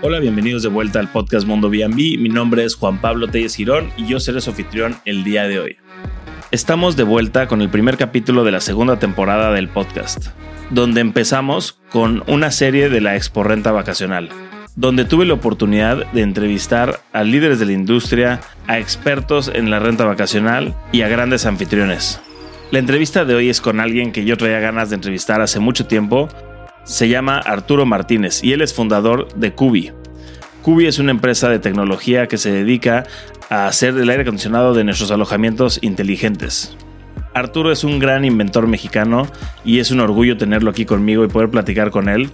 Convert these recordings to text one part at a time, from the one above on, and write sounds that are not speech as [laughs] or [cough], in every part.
Hola, bienvenidos de vuelta al podcast Mundo B&B. Mi nombre es Juan Pablo Telles Girón y yo seré su anfitrión el día de hoy. Estamos de vuelta con el primer capítulo de la segunda temporada del podcast, donde empezamos con una serie de la Expo Renta Vacacional, donde tuve la oportunidad de entrevistar a líderes de la industria, a expertos en la renta vacacional y a grandes anfitriones. La entrevista de hoy es con alguien que yo traía ganas de entrevistar hace mucho tiempo se llama Arturo Martínez y él es fundador de Cubi. Cubi es una empresa de tecnología que se dedica a hacer el aire acondicionado de nuestros alojamientos inteligentes. Arturo es un gran inventor mexicano y es un orgullo tenerlo aquí conmigo y poder platicar con él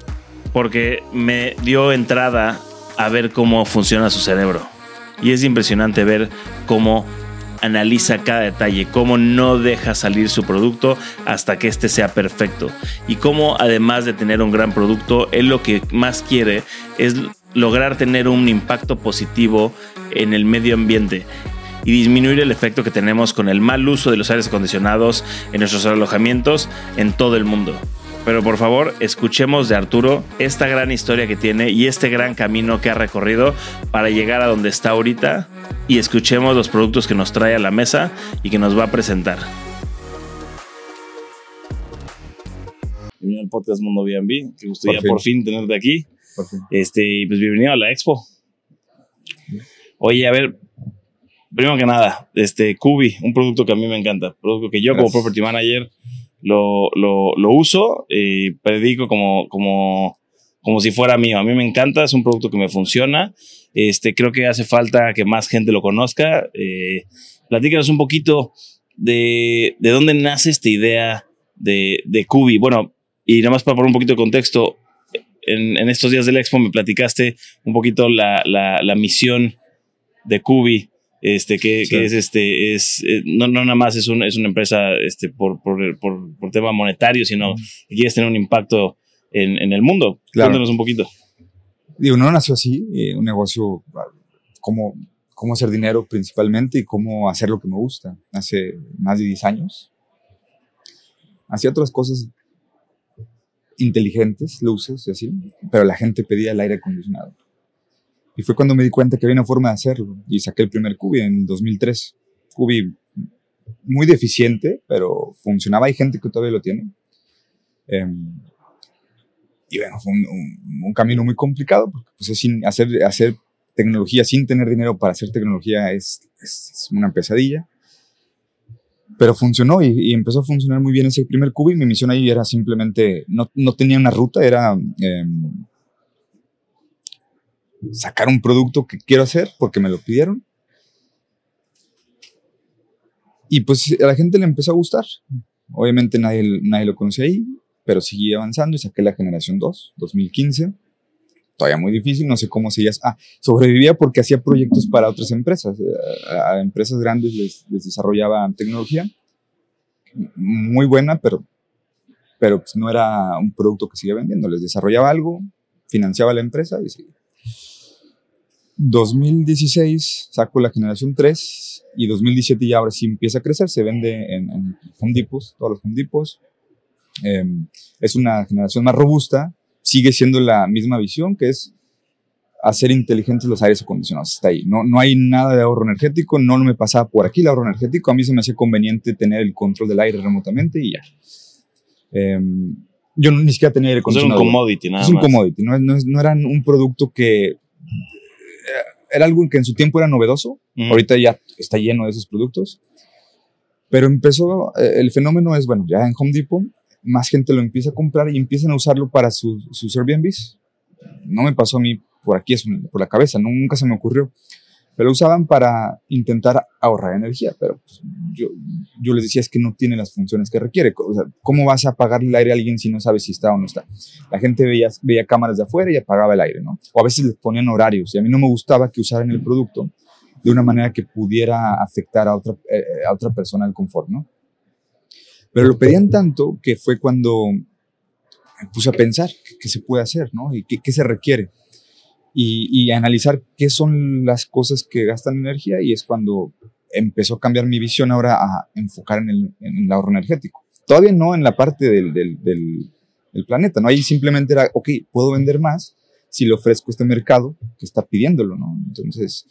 porque me dio entrada a ver cómo funciona su cerebro. Y es impresionante ver cómo analiza cada detalle, cómo no deja salir su producto hasta que éste sea perfecto y cómo además de tener un gran producto, él lo que más quiere es lograr tener un impacto positivo en el medio ambiente y disminuir el efecto que tenemos con el mal uso de los aires acondicionados en nuestros alojamientos en todo el mundo. Pero por favor, escuchemos de Arturo esta gran historia que tiene y este gran camino que ha recorrido para llegar a donde está ahorita y escuchemos los productos que nos trae a la mesa y que nos va a presentar. Bienvenido al podcast Mundo B&B, que gustaría por, por fin. tenerte aquí. Este, pues bienvenido a la expo. Oye, a ver, primero que nada, este, Cubi, un producto que a mí me encanta, producto que yo como property manager lo, lo, lo uso y predico como, como, como si fuera mío. A mí me encanta, es un producto que me funciona. Este, creo que hace falta que más gente lo conozca. Eh, platícanos un poquito de, de dónde nace esta idea de, de Cubi. Bueno, y nada más para poner un poquito de contexto, en, en estos días del Expo me platicaste un poquito la, la, la misión de Cubi este, que, es este, es, eh, no, no nada más es, un, es una empresa este, por, por, por, por tema monetario, sino que quieres tener un impacto en, en el mundo. Claro. Cuéntanos un poquito. Digo, no nació así, eh, un negocio, cómo, cómo hacer dinero principalmente y cómo hacer lo que me gusta. Hace más de 10 años. Hacía otras cosas inteligentes, luces y así, pero la gente pedía el aire acondicionado. Y fue cuando me di cuenta que había una forma de hacerlo y saqué el primer Cubi en 2003. Cubi muy deficiente, pero funcionaba. Hay gente que todavía lo tiene. Eh, y bueno, fue un, camino muy complicado porque pues, sin hacer, hacer tecnología sin tener dinero para hacer tecnología es, es, es una pesadilla. Pero funcionó y, empezó a funcionar muy bien ese primer cubo y mi misión ahí era simplemente, no, no tenía una ruta, era eh, sacar un producto que quiero hacer porque me lo pidieron. Y pues a la gente le empezó a gustar. Obviamente nadie, nadie lo conocía ahí, pero seguí avanzando y saqué la generación 2, 2015. Todavía muy difícil, no sé cómo se llama. Ah, sobrevivía porque hacía proyectos para otras empresas. A, empresas grandes les, les desarrollaba tecnología muy buena, pero, pero pues no era un producto que seguía vendiendo. Les desarrollaba algo, financiaba la empresa y seguía. 2016 saco la generación 3 y 2017 ya ahora sí empieza a crecer, se vende en, en Home todos los Home. Eh, es una generación más robusta, sigue siendo la misma visión que es hacer inteligentes los aires acondicionados. Está ahí. No, no hay nada de ahorro energético, no me pasaba por aquí el ahorro energético. A mí se me hacía conveniente tener el control del aire remotamente y ya. Eh, yo ni siquiera tenía aire acondicionado. Es un commodity, nada Es un commodity, no, no, no era un producto que era algo que en su tiempo era novedoso, mm. ahorita ya está lleno de esos productos, pero empezó, eh, el fenómeno es, bueno, ya en Home Depot, más gente lo empieza a comprar y empiezan a usarlo para su, sus Airbnbs. No me pasó a mí por aquí, por la cabeza, nunca se me ocurrió pero lo usaban para intentar ahorrar energía, pero pues, yo, yo, les decía es que no tiene las funciones que requiere. ¿Cómo vas a apagar el aire a alguien si no sabes si está o no está? La gente veía, veía cámaras de afuera y apagaba el aire, ¿no? O a veces les ponían horarios y a mí no me gustaba que usaran el producto de una manera que pudiera afectar a otra, eh, a otra persona el confort, ¿no? Pero lo pedían tanto que fue cuando me puse a pensar qué, se puede hacer, ¿no? Y qué, se requiere y, y, analizar qué son las cosas que gastan energía y es cuando empezó a cambiar mi visión ahora a enfocar en el, en el ahorro energético. Todavía no en la parte del, del, del, del, planeta, ¿no? Ahí simplemente era, ok, puedo vender más si le ofrezco este mercado que está pidiéndolo, ¿no? Entonces,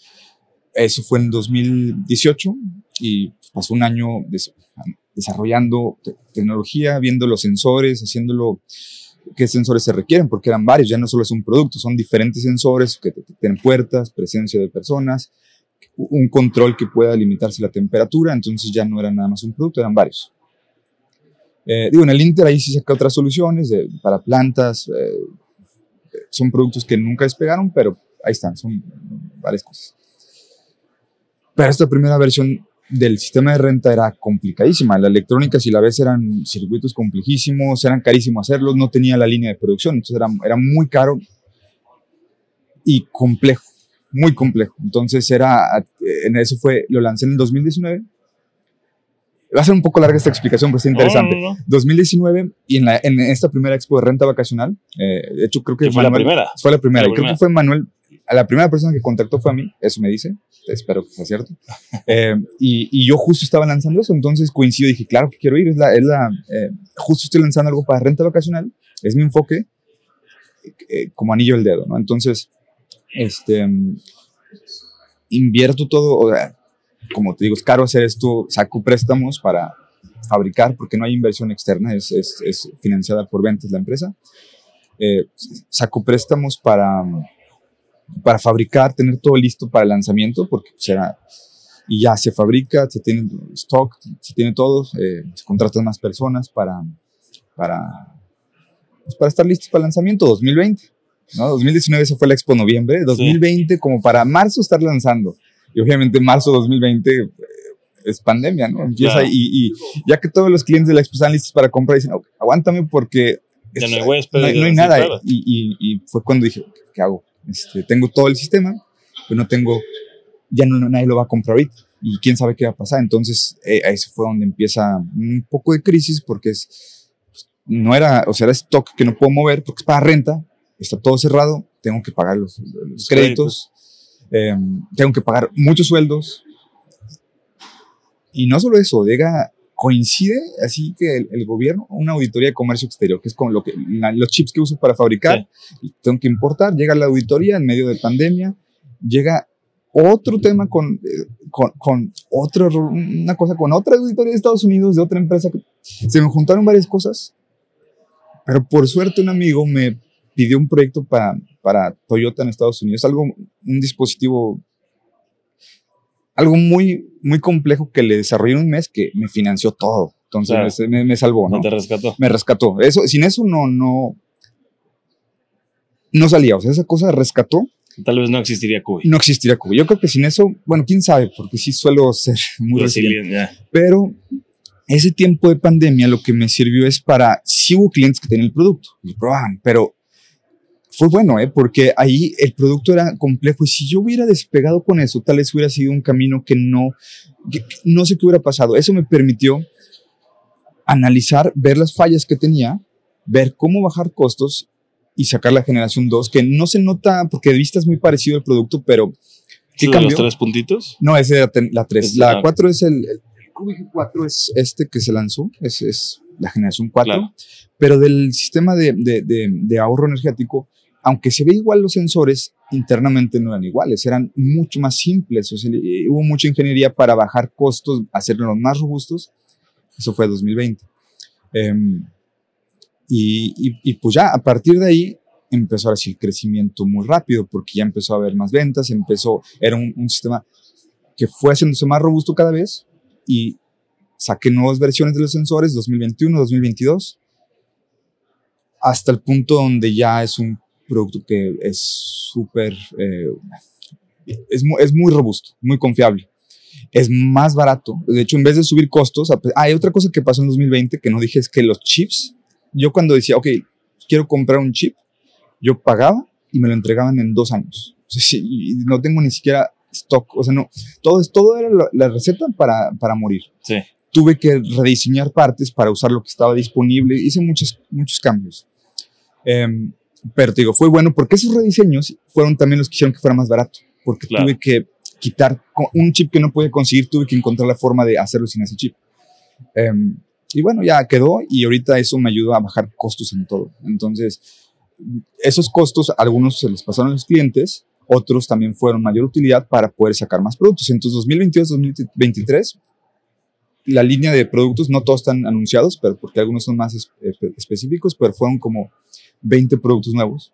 eso fue en 2018 y pasó un año desarrollando tecnología, viendo los sensores, haciéndolo qué sensores se requieren, porque eran varios, ya no solo es un producto, son diferentes sensores que tienen puertas, presencia de personas, un control que pueda limitarse la temperatura, entonces ya no era nada más un producto, eran varios. Eh, digo, en el Inter ahí sí saca otras soluciones para plantas, eh, son productos que nunca despegaron, pero ahí están, son varias cosas. Pero esta primera versión del sistema de renta era complicadísima. La electrónica, si la ves, eran circuitos complejísimos, eran carísimos hacerlos, no tenía la línea de producción, entonces era, era muy caro y complejo, muy complejo. Entonces era, en eso fue, lo lancé en el 2019. Va a ser un poco larga esta explicación, pero está interesante. 2019 y en, la, en, esta primera expo de renta vacacional, eh, de hecho creo que fue, la primera. Fue la primera. y creo que fue Manuel la primera persona que contactó fue a mí, eso me dice, espero que sea cierto. [laughs] Eh, y, yo justo estaba lanzando eso, entonces coincido dije, claro que quiero ir, es la, es la eh, justo estoy lanzando algo para renta vacacional, es mi enfoque eh, como anillo del dedo, ¿no? Entonces, este, invierto todo, o sea, como te digo, es caro hacer esto, saco préstamos para fabricar porque no hay inversión externa, es, es financiada por ventas la empresa. saco préstamos para para fabricar, tener todo listo para el lanzamiento, porque será y ya se fabrica, se tiene stock, se tiene todo, eh, se contratan más personas para, para, pues para estar listos para el lanzamiento 2020. ¿no? 2019 eso fue la Expo Noviembre, 2020 como para marzo estar lanzando. Y obviamente marzo 2020 eh, es pandemia, ¿no? Empieza y, y, ya que todos los clientes de la Expo están listos para comprar, dicen, aguántame porque ya no, hay, no, hay, nada. Y, y, fue cuando dije, ¿qué hago? Este, tengo todo el sistema, pero no tengo, ya no, nadie lo va a comprar ahorita y quién sabe qué va a pasar. Entonces, eh, ahí fue donde empieza un poco de crisis porque es, pues, no era, o sea, era stock que no puedo mover porque es para renta, está todo cerrado, tengo que pagar los, créditos, em, tengo que pagar muchos sueldos. Y no solo eso, llega, coincide así que el, gobierno, una auditoría de comercio exterior, que es con lo que los chips que uso para fabricar, tengo que importar, llega la auditoría en medio de pandemia, llega otro tema con, eh, con, con otro, una cosa con otra auditoría de Estados Unidos, de otra empresa, se me juntaron varias cosas, pero por suerte un amigo me pidió un proyecto para, para Toyota en Estados Unidos, algo, un dispositivo algo muy, muy complejo que le desarrollé en un mes que me financió todo. Entonces me, me, salvó, ¿no? te rescató. Me rescató. Eso, sin eso no, no, no salía. O sea, esa cosa rescató. Tal vez no existiría Cuba. No existiría Cuba. Yo creo que sin eso, bueno, quién sabe, porque sí suelo ser [laughs] muy resiliente. Pero ese tiempo de pandemia lo que me sirvió es para, sí hubo clientes que tenían el producto y probaban, pero fue bueno, ¿eh? porque ahí el producto era complejo y si yo hubiera despegado con eso, tal vez hubiera sido un camino que no, no sé qué hubiera pasado. Eso me permitió analizar, ver las fallas que tenía, ver cómo bajar costos y sacar la generación 2, que no se nota, porque de vista es muy parecido el producto, pero... ¿Qué cambió? los tres puntitos? No, ese era la 3. La 4 es el, el, 4 es este que se lanzó, es, es la generación 4, pero del sistema de, de, de ahorro energético aunque se ve igual los sensores, internamente no eran iguales, eran mucho más simples. O sea, hubo mucha ingeniería para bajar costos, hacerlos más robustos. Eso fue 2020. Em, y, y, pues ya, a partir de ahí empezó a el crecimiento muy rápido, porque ya empezó a haber más ventas, empezó, era un, un sistema que fue haciéndose más robusto cada vez y saqué nuevas versiones de los sensores 2021, 2022, hasta el punto donde ya es un producto que es súper, eh, es, es, muy robusto, muy confiable. Es más barato. De hecho, en vez de subir costos, ah, hay otra cosa que pasó en 2020 que no dije, es que los chips, yo cuando decía, ok, quiero comprar un chip, yo pagaba y me lo entregaban en dos años. y no tengo ni siquiera stock, o sea, no, todo, todo era la, receta para, para morir. Sí. Tuve que rediseñar partes para usar lo que estaba disponible, hice muchos, muchos cambios. Um, pero te digo, fue bueno porque esos rediseños fueron también los que hicieron que fuera más barato. Porque tuve que quitar un chip que no pude conseguir, tuve que encontrar la forma de hacerlo sin ese chip. Em, y bueno, ya quedó y ahorita eso me ayudó a bajar costos en todo. Entonces, esos costos, algunos se les pasaron a los clientes, otros también fueron mayor utilidad para poder sacar más productos. Entonces, 2022-2023, la línea de productos, no todos están anunciados, pero porque algunos son más específicos, pero fueron como 20 productos nuevos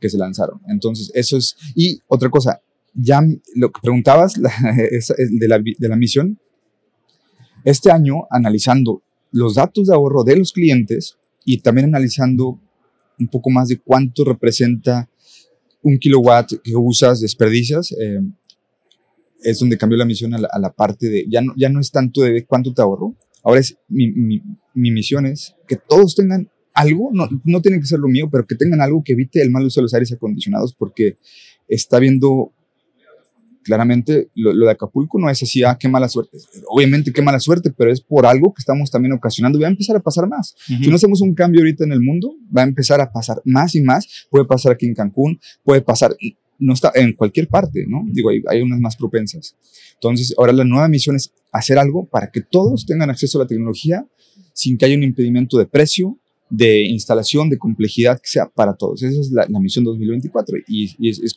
que se lanzaron. Entonces, eso es. Y otra cosa, ya lo que preguntabas [laughs] de, la, de la misión, este año, analizando los datos de ahorro de los clientes y también analizando un poco más de cuánto representa un kilowatt que usas, desperdicias, eh, es donde cambió la misión a la, parte de, ya no, ya no es tanto de cuánto te ahorro, ahora es, mi misión es que todos tengan algo, no, no tiene que ser lo mío, pero que tengan algo que evite el mal uso de los aires acondicionados, porque está viendo claramente lo, de Acapulco no es así, ah, qué mala suerte. Obviamente qué mala suerte, pero es por algo que estamos también ocasionando. Va a empezar a pasar más. Si no hacemos un cambio ahorita en el mundo, va a empezar a pasar más y más. Puede pasar aquí en Cancún, puede pasar, no está en cualquier parte, ¿no? Digo, hay, hay unas más propensas. Entonces, ahora la nueva misión es hacer algo para que todos tengan acceso a la tecnología sin que haya un impedimento de precio, de instalación, de complejidad que sea para todos. Esa es la, misión 2024 y, es, es,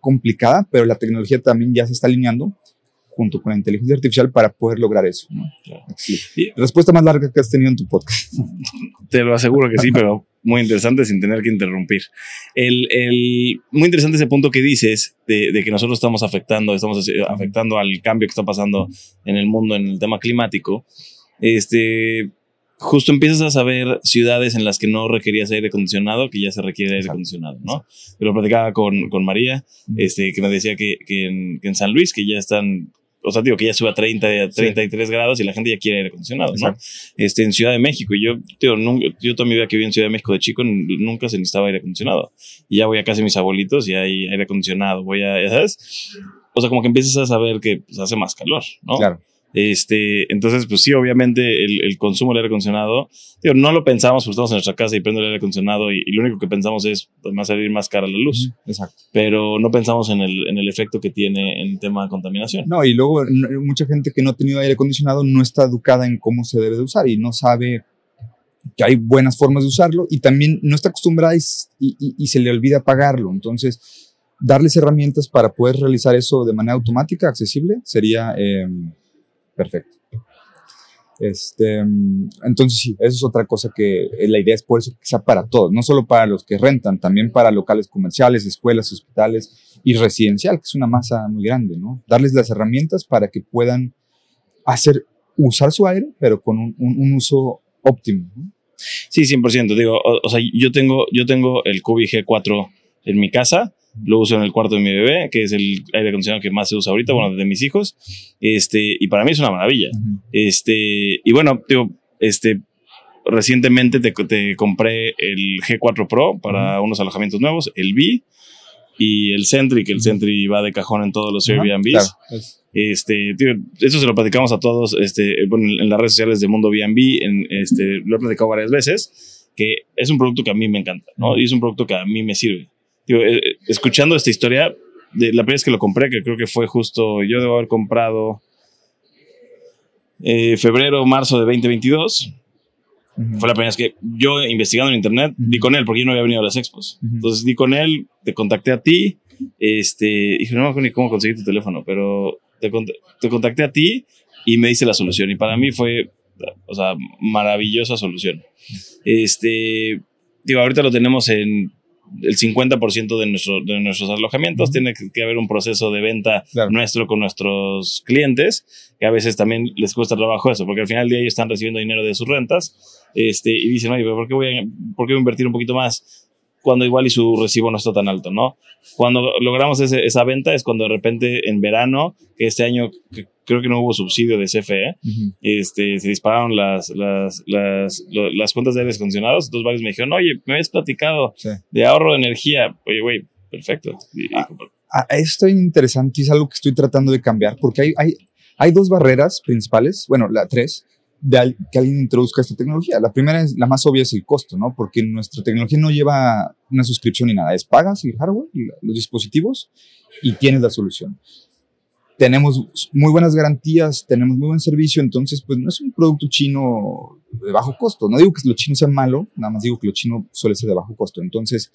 complicada, pero la tecnología también ya se está alineando junto con la inteligencia artificial para poder lograr eso. Respuesta más larga que has tenido en tu podcast. Te lo aseguro que sí, pero muy interesante sin tener que interrumpir. El, el, muy interesante ese punto que dices de, de, que nosotros estamos afectando, estamos afectando al cambio que está pasando en el mundo en el tema climático. Este, justo empiezas a saber ciudades en las que no requerías aire acondicionado, que ya se requiere aire acondicionado, ¿no? Yo lo platicaba con, con María, este, que me decía que, que, en, que, en, San Luis, que ya están, o sea, digo, que ya sube a 30, 33 grados y la gente ya quiere aire acondicionado, ¿no? Este, en Ciudad de México, y yo, nunca, yo toda mi vida que viví en Ciudad de México de chico, nunca se necesitaba aire acondicionado. Y ya voy a casa de mis abuelitos y hay aire acondicionado, voy a, ¿sabes? O sea, como que empiezas a saber que pues, hace más calor, ¿no? Claro. Este, entonces, pues sí, obviamente el, el consumo del aire acondicionado, digo, no lo pensamos, porque estamos en nuestra casa y prendo el aire acondicionado y, lo único que pensamos es, pues, va a salir más cara la luz. Exacto. Pero no pensamos en el, en el efecto que tiene en tema de contaminación. No, y luego mucha gente que no ha tenido aire acondicionado no está educada en cómo se debe de usar y no sabe que hay buenas formas de usarlo y también no está acostumbrada y, y, y se le olvida pagarlo. Entonces, darles herramientas para poder realizar eso de manera automática, accesible, sería... Eh, Perfecto. Este, entonces sí, eso es otra cosa que eh, la idea es por eso que sea para todos, no solo para los que rentan, también para locales comerciales, escuelas, hospitales y residencial, que es una masa muy grande, ¿no? Darles las herramientas para que puedan hacer, usar su aire, pero con un, uso óptimo. ¿no? Sí, 100%. Digo, o, sea, yo tengo, yo tengo el Cubi G4 en mi casa lo uso en el cuarto de mi bebé, que es el aire acondicionado que más se usa ahorita, bueno, de mis hijos. Este, y para mí es una maravilla. Este, y bueno, digo, este, recientemente te, te, compré el G4 Pro para unos alojamientos nuevos, el B y el Sentry, que el Sentry va de cajón en todos los Airbnbs. Este, tío, eso se lo platicamos a todos, este, en las redes sociales de Mundo B&B, en, este, lo he platicado varias veces, que es un producto que a mí me encanta, ¿no? Y es un producto que a mí me sirve. Eh, escuchando esta historia, de la primera vez que lo compré, que creo que fue justo, yo debo haber comprado eh, febrero, marzo de 2022. Fue la primera vez que yo, investigando en internet, di con él, porque yo no había venido a las expos. Entonces di con él, te contacté a ti. Este, dije, no me acuerdo ni cómo conseguí tu teléfono, pero te, te contacté a ti y me dice la solución. Y para mí fue, o sea, maravillosa solución. Este, digo, ahorita lo tenemos en el 50% de, nuestro, de nuestros alojamientos. Tiene que, haber un proceso de venta nuestro con nuestros clientes, que a veces también les cuesta trabajo eso, porque al final del día ellos están recibiendo dinero de sus rentas este, y dicen, oye, ¿por qué, voy a, ¿por qué voy a invertir un poquito más? Cuando igual y su recibo no está tan alto, ¿no? Cuando logramos ese, esa venta es cuando de repente en verano, que este año creo que no hubo subsidio de CFE, este, se dispararon las, las, las, las cuentas de aires acondicionados, entonces varios me dijeron, oye, me habías platicado de ahorro de energía, oye, güey, perfecto. Ah, ah, esto es interesante y es algo que estoy tratando de cambiar, porque hay, hay, hay dos barreras principales, bueno, la tres, de que alguien introduzca esta tecnología. La primera, es, la más obvia, es el costo, ¿no? Porque nuestra tecnología no lleva una suscripción ni nada. Es pagas el hardware, los dispositivos y tienes la solución. tenemos muy buenas garantías, tenemos muy buen servicio, entonces pues no es un producto chino de bajo costo. No digo que lo chino sea malo, nada más digo que lo chino suele ser de bajo costo. Entonces,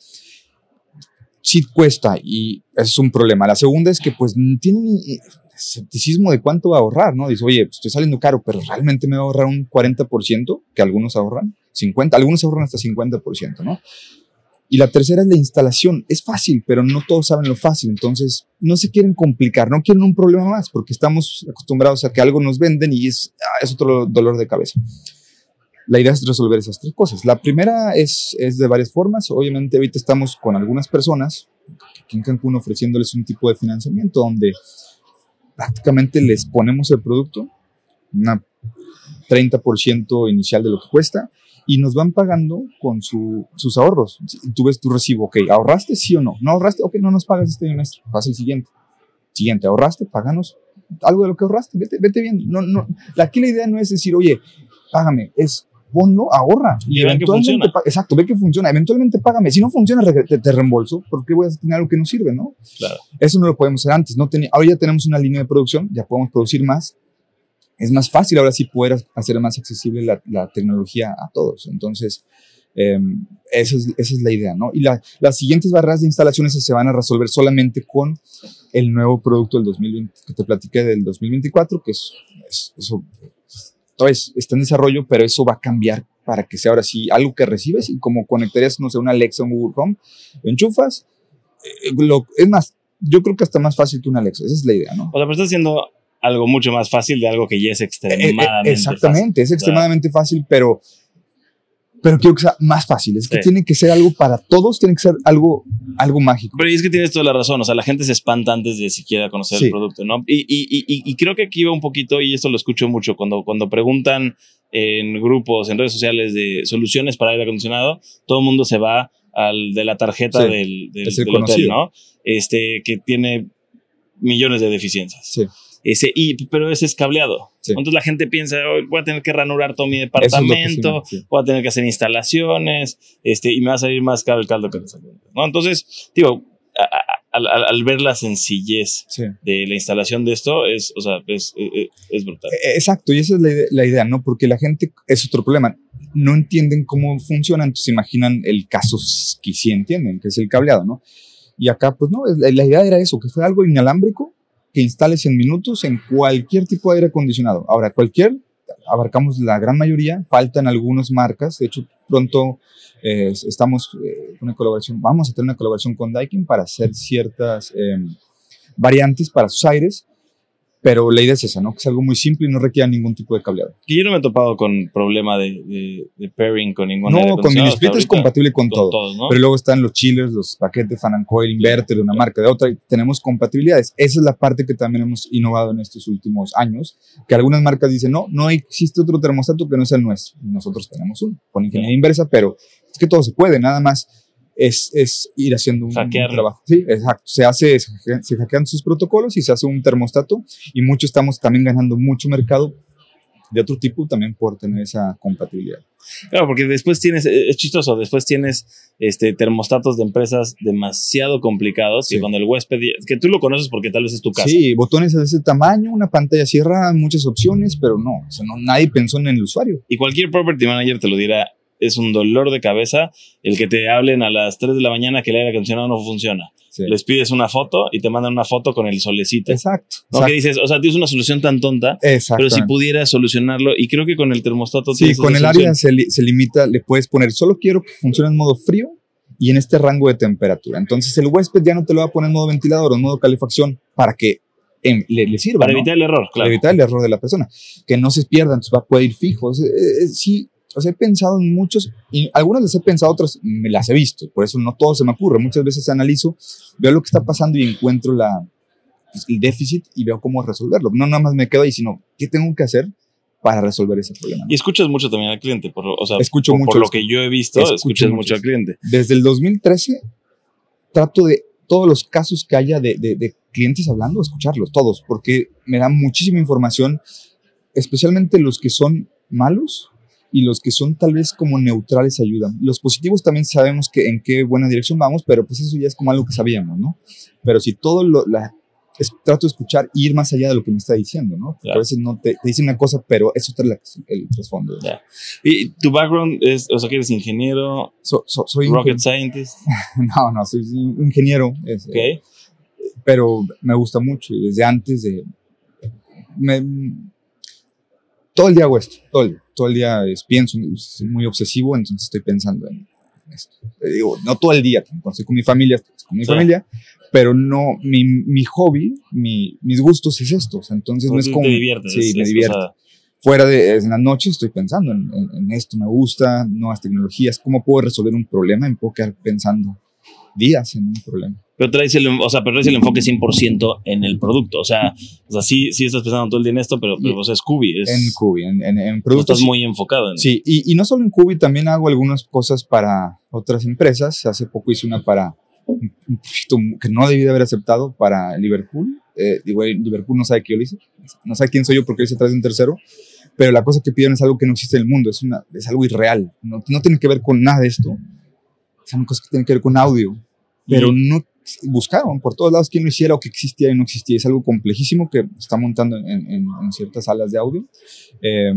sí cuesta y es un problema. La segunda es que pues tienen escepticismo de cuánto va a ahorrar, ¿no? Dice, oye, estoy saliendo caro, pero realmente me va a ahorrar un 40%, que algunos ahorran, 50, algunos ahorran hasta 50%, ¿no? Y la tercera es la instalación. Es fácil, pero no todos saben lo fácil. Entonces, no se quieren complicar, no quieren un problema más, porque estamos acostumbrados a que algo nos venden y es, ah, es otro dolor de cabeza. La idea es resolver esas tres cosas. La primera es, es de varias formas. Obviamente, ahorita estamos con algunas personas aquí en Cancún ofreciéndoles un tipo de financiamiento donde prácticamente les ponemos el producto, una 30% inicial de lo que cuesta, y nos van pagando con sus ahorros. Tú ves tu recibo, ok, ¿ahorraste sí o no? ¿No ahorraste? Ok, no nos pagas este trimestre, pasa el siguiente. Siguiente, ¿ahorraste? Páganos algo de lo que ahorraste, vete, vete bien. No, no, aquí la idea no es decir, oye, págame, es ponlo, ahorra. Y, eventualmente, exacto, ve que funciona. Eventualmente págame. Si no funciona, te, te, reembolso. ¿Por qué voy a tener algo que no sirve, no? Claro. Eso no lo podemos hacer antes. No ahora ya tenemos una línea de producción, ya podemos producir más es más fácil ahora sí poder hacer más accesible la, tecnología a todos. Entonces, em, esa, es, la idea, ¿no? Y las siguientes barreras de instalaciones se van a resolver solamente con el nuevo producto del 2020, que te platiqué del 2024, que es, eso, está en desarrollo, pero eso va a cambiar para que sea ahora sí algo que recibes y como conectarías, no sé, una Alexa o un Google Home, lo enchufas. Eh, lo, es más, yo creo que hasta más fácil que una Alexa, esa es la idea, ¿no? O sea, pero estás haciendo algo mucho más fácil de algo que ya es extremadamente eh, eh, Exactamente, es extremadamente fácil, pero, pero quiero que sea más fácil. Es que tiene que ser algo para todos, tiene que ser algo, algo mágico. Pero es que tienes toda la razón, o sea, la gente se espanta antes de siquiera conocer el producto, ¿no? Y, y, y, y, creo que aquí va un poquito, y esto lo escucho mucho, cuando, cuando preguntan en grupos, en redes sociales de soluciones para aire acondicionado, todo el mundo se va al de la tarjeta del, del, hotel, ¿no? Este, que tiene millones de deficiencias. Sí. Ese, y, pero ese es cableado. Entonces la gente piensa, voy a tener que ranurar todo mi departamento, voy a tener que hacer instalaciones, este, y me va a salir más caro el caldo que los ¿no? Entonces, digo, al, ver la sencillez de la instalación de esto, es, o sea, es, es, brutal. E, exacto, y esa es la idea, la idea, ¿no? Porque la gente, es otro problema, no entienden cómo funciona, entonces imaginan el caso que sí entienden, que es el cableado, ¿no? Y acá, pues no, la idea era eso, que fue algo inalámbrico, que instales en minutos en cualquier tipo de aire acondicionado. Ahora, cualquier, abarcamos la gran mayoría, faltan algunas marcas, de hecho pronto eh, estamos eh, una colaboración, vamos a tener una colaboración con Daikin para hacer ciertas em, variantes para sus aires pero la idea es esa, ¿no? Que es algo muy simple y no requiere ningún tipo de cableado. Y yo no me he topado con problema de, de, pairing con ningún No, con mi split es compatible con, todo. Pero luego están los chillers, los paquetes fan and coil, inverter de una marca, de otra, y tenemos compatibilidades. Esa es la parte que también hemos innovado en estos últimos años, que algunas marcas dicen, no, no existe otro termostato que no sea el nuestro. nosotros tenemos uno, con ingeniería inversa, pero es que todo se puede, nada más es, es ir haciendo un, trabajo. Sí, exacto. Se hace, se hackean sus protocolos y se hace un termostato y mucho estamos también ganando mucho mercado de otro tipo también por tener esa compatibilidad. Claro, porque después tienes, eh, es chistoso, después tienes este, termostatos de empresas demasiado complicados y cuando el huésped, que tú lo conoces porque tal vez es tu casa. Sí, botones de ese tamaño, una pantalla cierra, muchas opciones, pero no, o sea, no nadie pensó en el usuario. Y cualquier property manager te lo dirá, es un dolor de cabeza el que te hablen a las 3 de la mañana que el aire acondicionado no funciona. Les pides una foto y te mandan una foto con el solecito. Exacto. ¿no? Que dices, o sea, tienes una solución tan tonta, pero si pudieras solucionarlo, y creo que con el termostato... Sí, con el área se, se limita, le puedes poner, solo quiero que funcione en modo frío y en este rango de temperatura. Entonces el huésped ya no te lo va a poner en modo ventilador o en modo calefacción para que em, le, sirva. Para evitar el error, claro. Para evitar el error de la persona. Que no se pierda, entonces va a poder ir fijo. sí, sea, he pensado en muchos, y algunas las he pensado, otras me las he visto, por eso no todo se me ocurre. Muchas veces analizo, veo lo que está pasando y encuentro la, pues, el déficit y veo cómo resolverlo. No nada más me quedo ahí, sino qué tengo que hacer para resolver ese problema. Y escuchas mucho también al cliente, por, o sea, Escucho mucho, por lo que yo he visto, escuchas mucho, al cliente. Desde el 2013 trato de todos los casos que haya de, de, de clientes hablando, escucharlos, todos, porque me dan muchísima información, especialmente los que son malos, y los que son tal vez como neutrales ayudan. Los positivos también sabemos que en qué buena dirección vamos, pero pues eso ya es como algo que sabíamos, ¿no? Pero si todo lo, trato de escuchar y ir más allá de lo que me está diciendo, ¿no? A veces no te, te dice una cosa, pero eso es el trasfondo. ¿Y tu background es, o sea, que eres ingeniero? soy rocket scientist. [laughs] no, no, soy ingeniero. Eh, pero me gusta mucho y desde antes de... Me, todo el día hago esto, todo el día, todo el día pienso, soy muy obsesivo, entonces estoy pensando en esto. Digo, no todo el día, cuando estoy con mi familia, estoy con mi familia, pero no, mi, mi hobby, mi, mis gustos es esto. entonces no es como. Te diviertes, sí, me divierto. Fuera de en la noche estoy pensando en, en, esto, me gusta, nuevas tecnologías, cómo puedo resolver un problema. Me puedo quedar pensando días en un problema. Pero traes el, o sea, pero traes el enfoque 100% en el producto. O sea, o sea sí, sí estás pensando todo el día en esto, pero, pero o sea, es Cubi. Es, en Cubi, en, en, en productos. Estás muy enfocado en Sí, y, y no solo en Cubi, también hago algunas cosas para otras empresas. Hace poco hice una para que no debí de haber aceptado para Liverpool. Eh, Liverpool no sabe qué yo lo hice, no sabe quién soy yo porque lo hice atrás de un tercero, pero la cosa que piden es algo que no existe en el mundo, es, una, es algo irreal, no, no tiene que ver con nada de esto, son cosas que tienen que ver con audio, pero no buscaron por todos lados quién lo hiciera o que existía y no existía, es algo complejísimo que está montando en, en, ciertas salas de audio. Eh,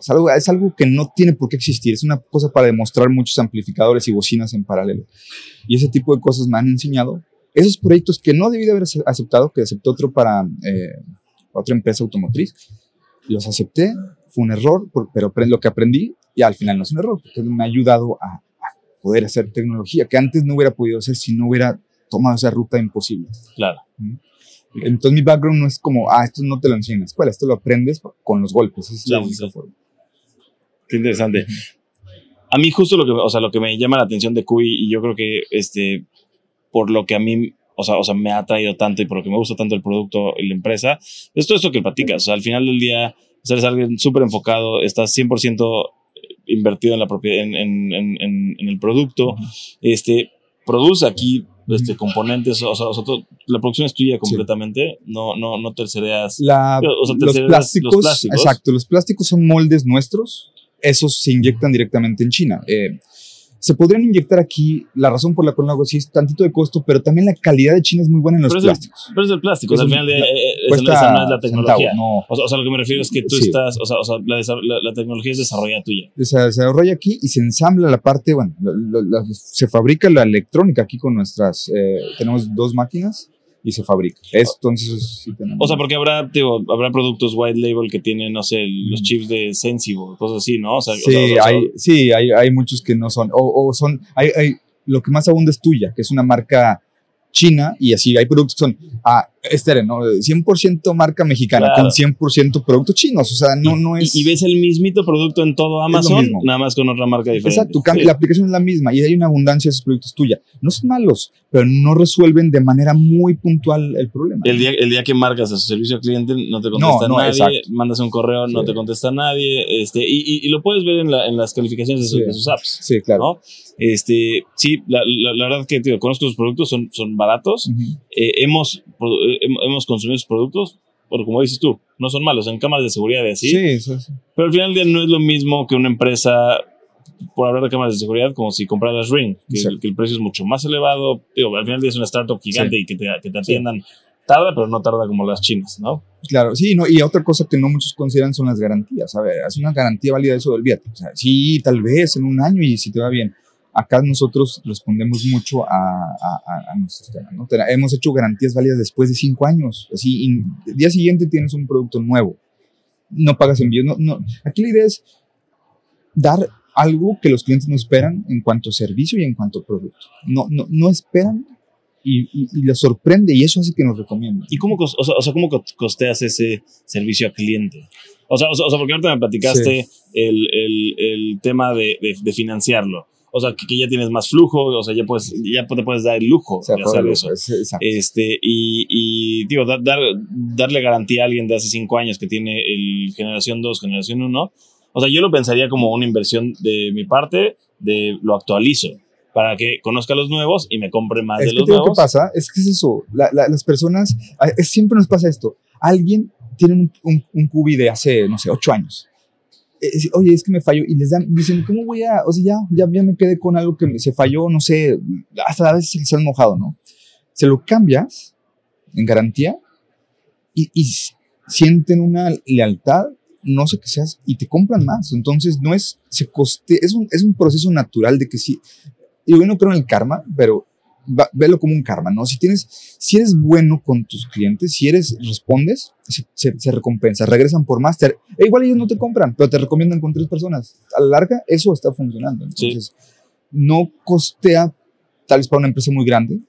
es algo, es algo que no tiene por qué existir, es una cosa para demostrar muchos amplificadores y bocinas en paralelo. Y ese tipo de cosas me han enseñado. Esos proyectos que no debí de haber aceptado, que acepté otro para eh, otra empresa automotriz, los acepté, fue un error, pero lo que aprendí, y al final no es un error, porque me ha ayudado a, a poder hacer tecnología que antes no hubiera podido hacer si no hubiera tomado esa ruta imposible. Claro. Entonces mi background no es como, ah, esto no te lo enseñan en la escuela, esto lo aprendes con los golpes, esa es la única forma. Qué interesante. A mí justo lo que, o sea, lo que me llama la atención de Cuy y yo creo que este, por lo que a mí, o sea, o sea, me ha traído tanto y por lo que me gusta tanto el producto y la empresa, es todo esto que platicas. O sea, al final del día, eres alguien súper enfocado, estás 100% invertido en la propiedad, en, en, en, en, el producto, este, produce aquí este, componentes, o sea, la producción es tuya completamente, no, no, no tercereas. La, los, plásticos, exacto, los plásticos son moldes nuestros, esos se inyectan directamente en China. Eh, se podrían inyectar aquí, la razón por la cual no hago así es tantito de costo, pero también la calidad de China es muy buena en los plásticos. pero es el plástico, al final de, eh, eh, esa, no es la tecnología. no. o, sea, lo que me refiero es que tú estás, o sea, o sea la, la, tecnología es desarrollada tuya. Se desarrolla aquí y se ensambla la parte, bueno, se fabrica la electrónica aquí con nuestras, eh, tenemos dos máquinas y se fabrica. Entonces, sí O sea, porque habrá, digo, habrá productos white label que tienen, no sé, los chips de Sensible, cosas así, ¿no? O sea, sí, hay, sí hay, hay, muchos que no son. O, o son, hay, hay, lo que más abunda es tuya, que es una marca china y así hay productos que son, ah, este ¿no? 100% marca mexicana con 100% productos chinos, o sea, no, no es... Y, ves el mismito producto en todo Amazon, nada más con otra marca diferente. Exacto, la aplicación es la misma y hay una abundancia de esos productos tuya. No son malos, pero no resuelven de manera muy puntual el problema. El día, el día que marcas a su servicio al cliente no te contesta nadie, mandas un correo, no te contesta nadie, este, y, y, lo puedes ver en, la, en las calificaciones de, sus apps. Sí, claro. Este, sí, la, la, verdad que tío, conozco sus productos, son, son baratos. eh, hemos hemos consumido sus productos, pero como dices tú, no son malos, en cámaras de seguridad y así. Sí, sí, sí. Pero al final del día no es lo mismo que una empresa, por hablar de cámaras de seguridad, como si compraras Ring, que, que el precio es mucho más elevado. Digo, al final del día es una startup gigante y que te, que te atiendan. Tarda, pero no tarda como las chinas, ¿no? Claro, sí, no, y otra cosa que no muchos consideran son las garantías. A ver, hace una garantía válida de eso del viaje. O sea, sí, tal vez en un año y si te va bien Acá nosotros respondemos mucho a, a, a nuestros temas. ¿no? Hemos hecho garantías válidas después de cinco años. Así, el día siguiente tienes un producto nuevo. No pagas envíos. No, no. Aquí la idea es dar algo que los clientes no esperan en cuanto a servicio y en cuanto a producto. No, no, no esperan y, y, les sorprende y eso hace que nos recomienden. ¿Y cómo, o sea, o sea, cómo costeas ese servicio al cliente? O sea, o sea, porque ahorita me platicaste el, el, el, tema de, de, de financiarlo o sea, que, ya tienes más flujo, o sea, ya, puedes, ya te puedes dar el lujo de hacer eso. este, y, y digo, dar, darle garantía a alguien de hace cinco años que tiene el generación 2, generación 1, o sea, yo lo pensaría como una inversión de mi parte, de lo actualizo para que conozca los nuevos y me compre más de los nuevos. Lo que pasa es que es eso, las personas, siempre nos pasa esto, alguien tiene un, un, un cubi de hace, no sé, ocho años oye, es que me falló. Y les dan, dicen, ¿cómo voy a, o sea, ya, ya, ya me quedé con algo que se falló, no sé, hasta a veces se han mojado, ¿no? Se lo cambias en garantía y, y sienten una lealtad, no sé qué seas, y te compran más. Entonces, no es, se coste, es un, es un proceso natural de que sí. Yo no creo en el karma, pero velo como un karma, ¿no? Si tienes, si eres bueno con tus clientes, si eres, respondes, se, se, recompensa, regresan por más. e igual ellos no te compran, pero te recomiendan con tres personas. A la larga, eso está funcionando. Entonces, no costea, tal vez para una empresa muy grande,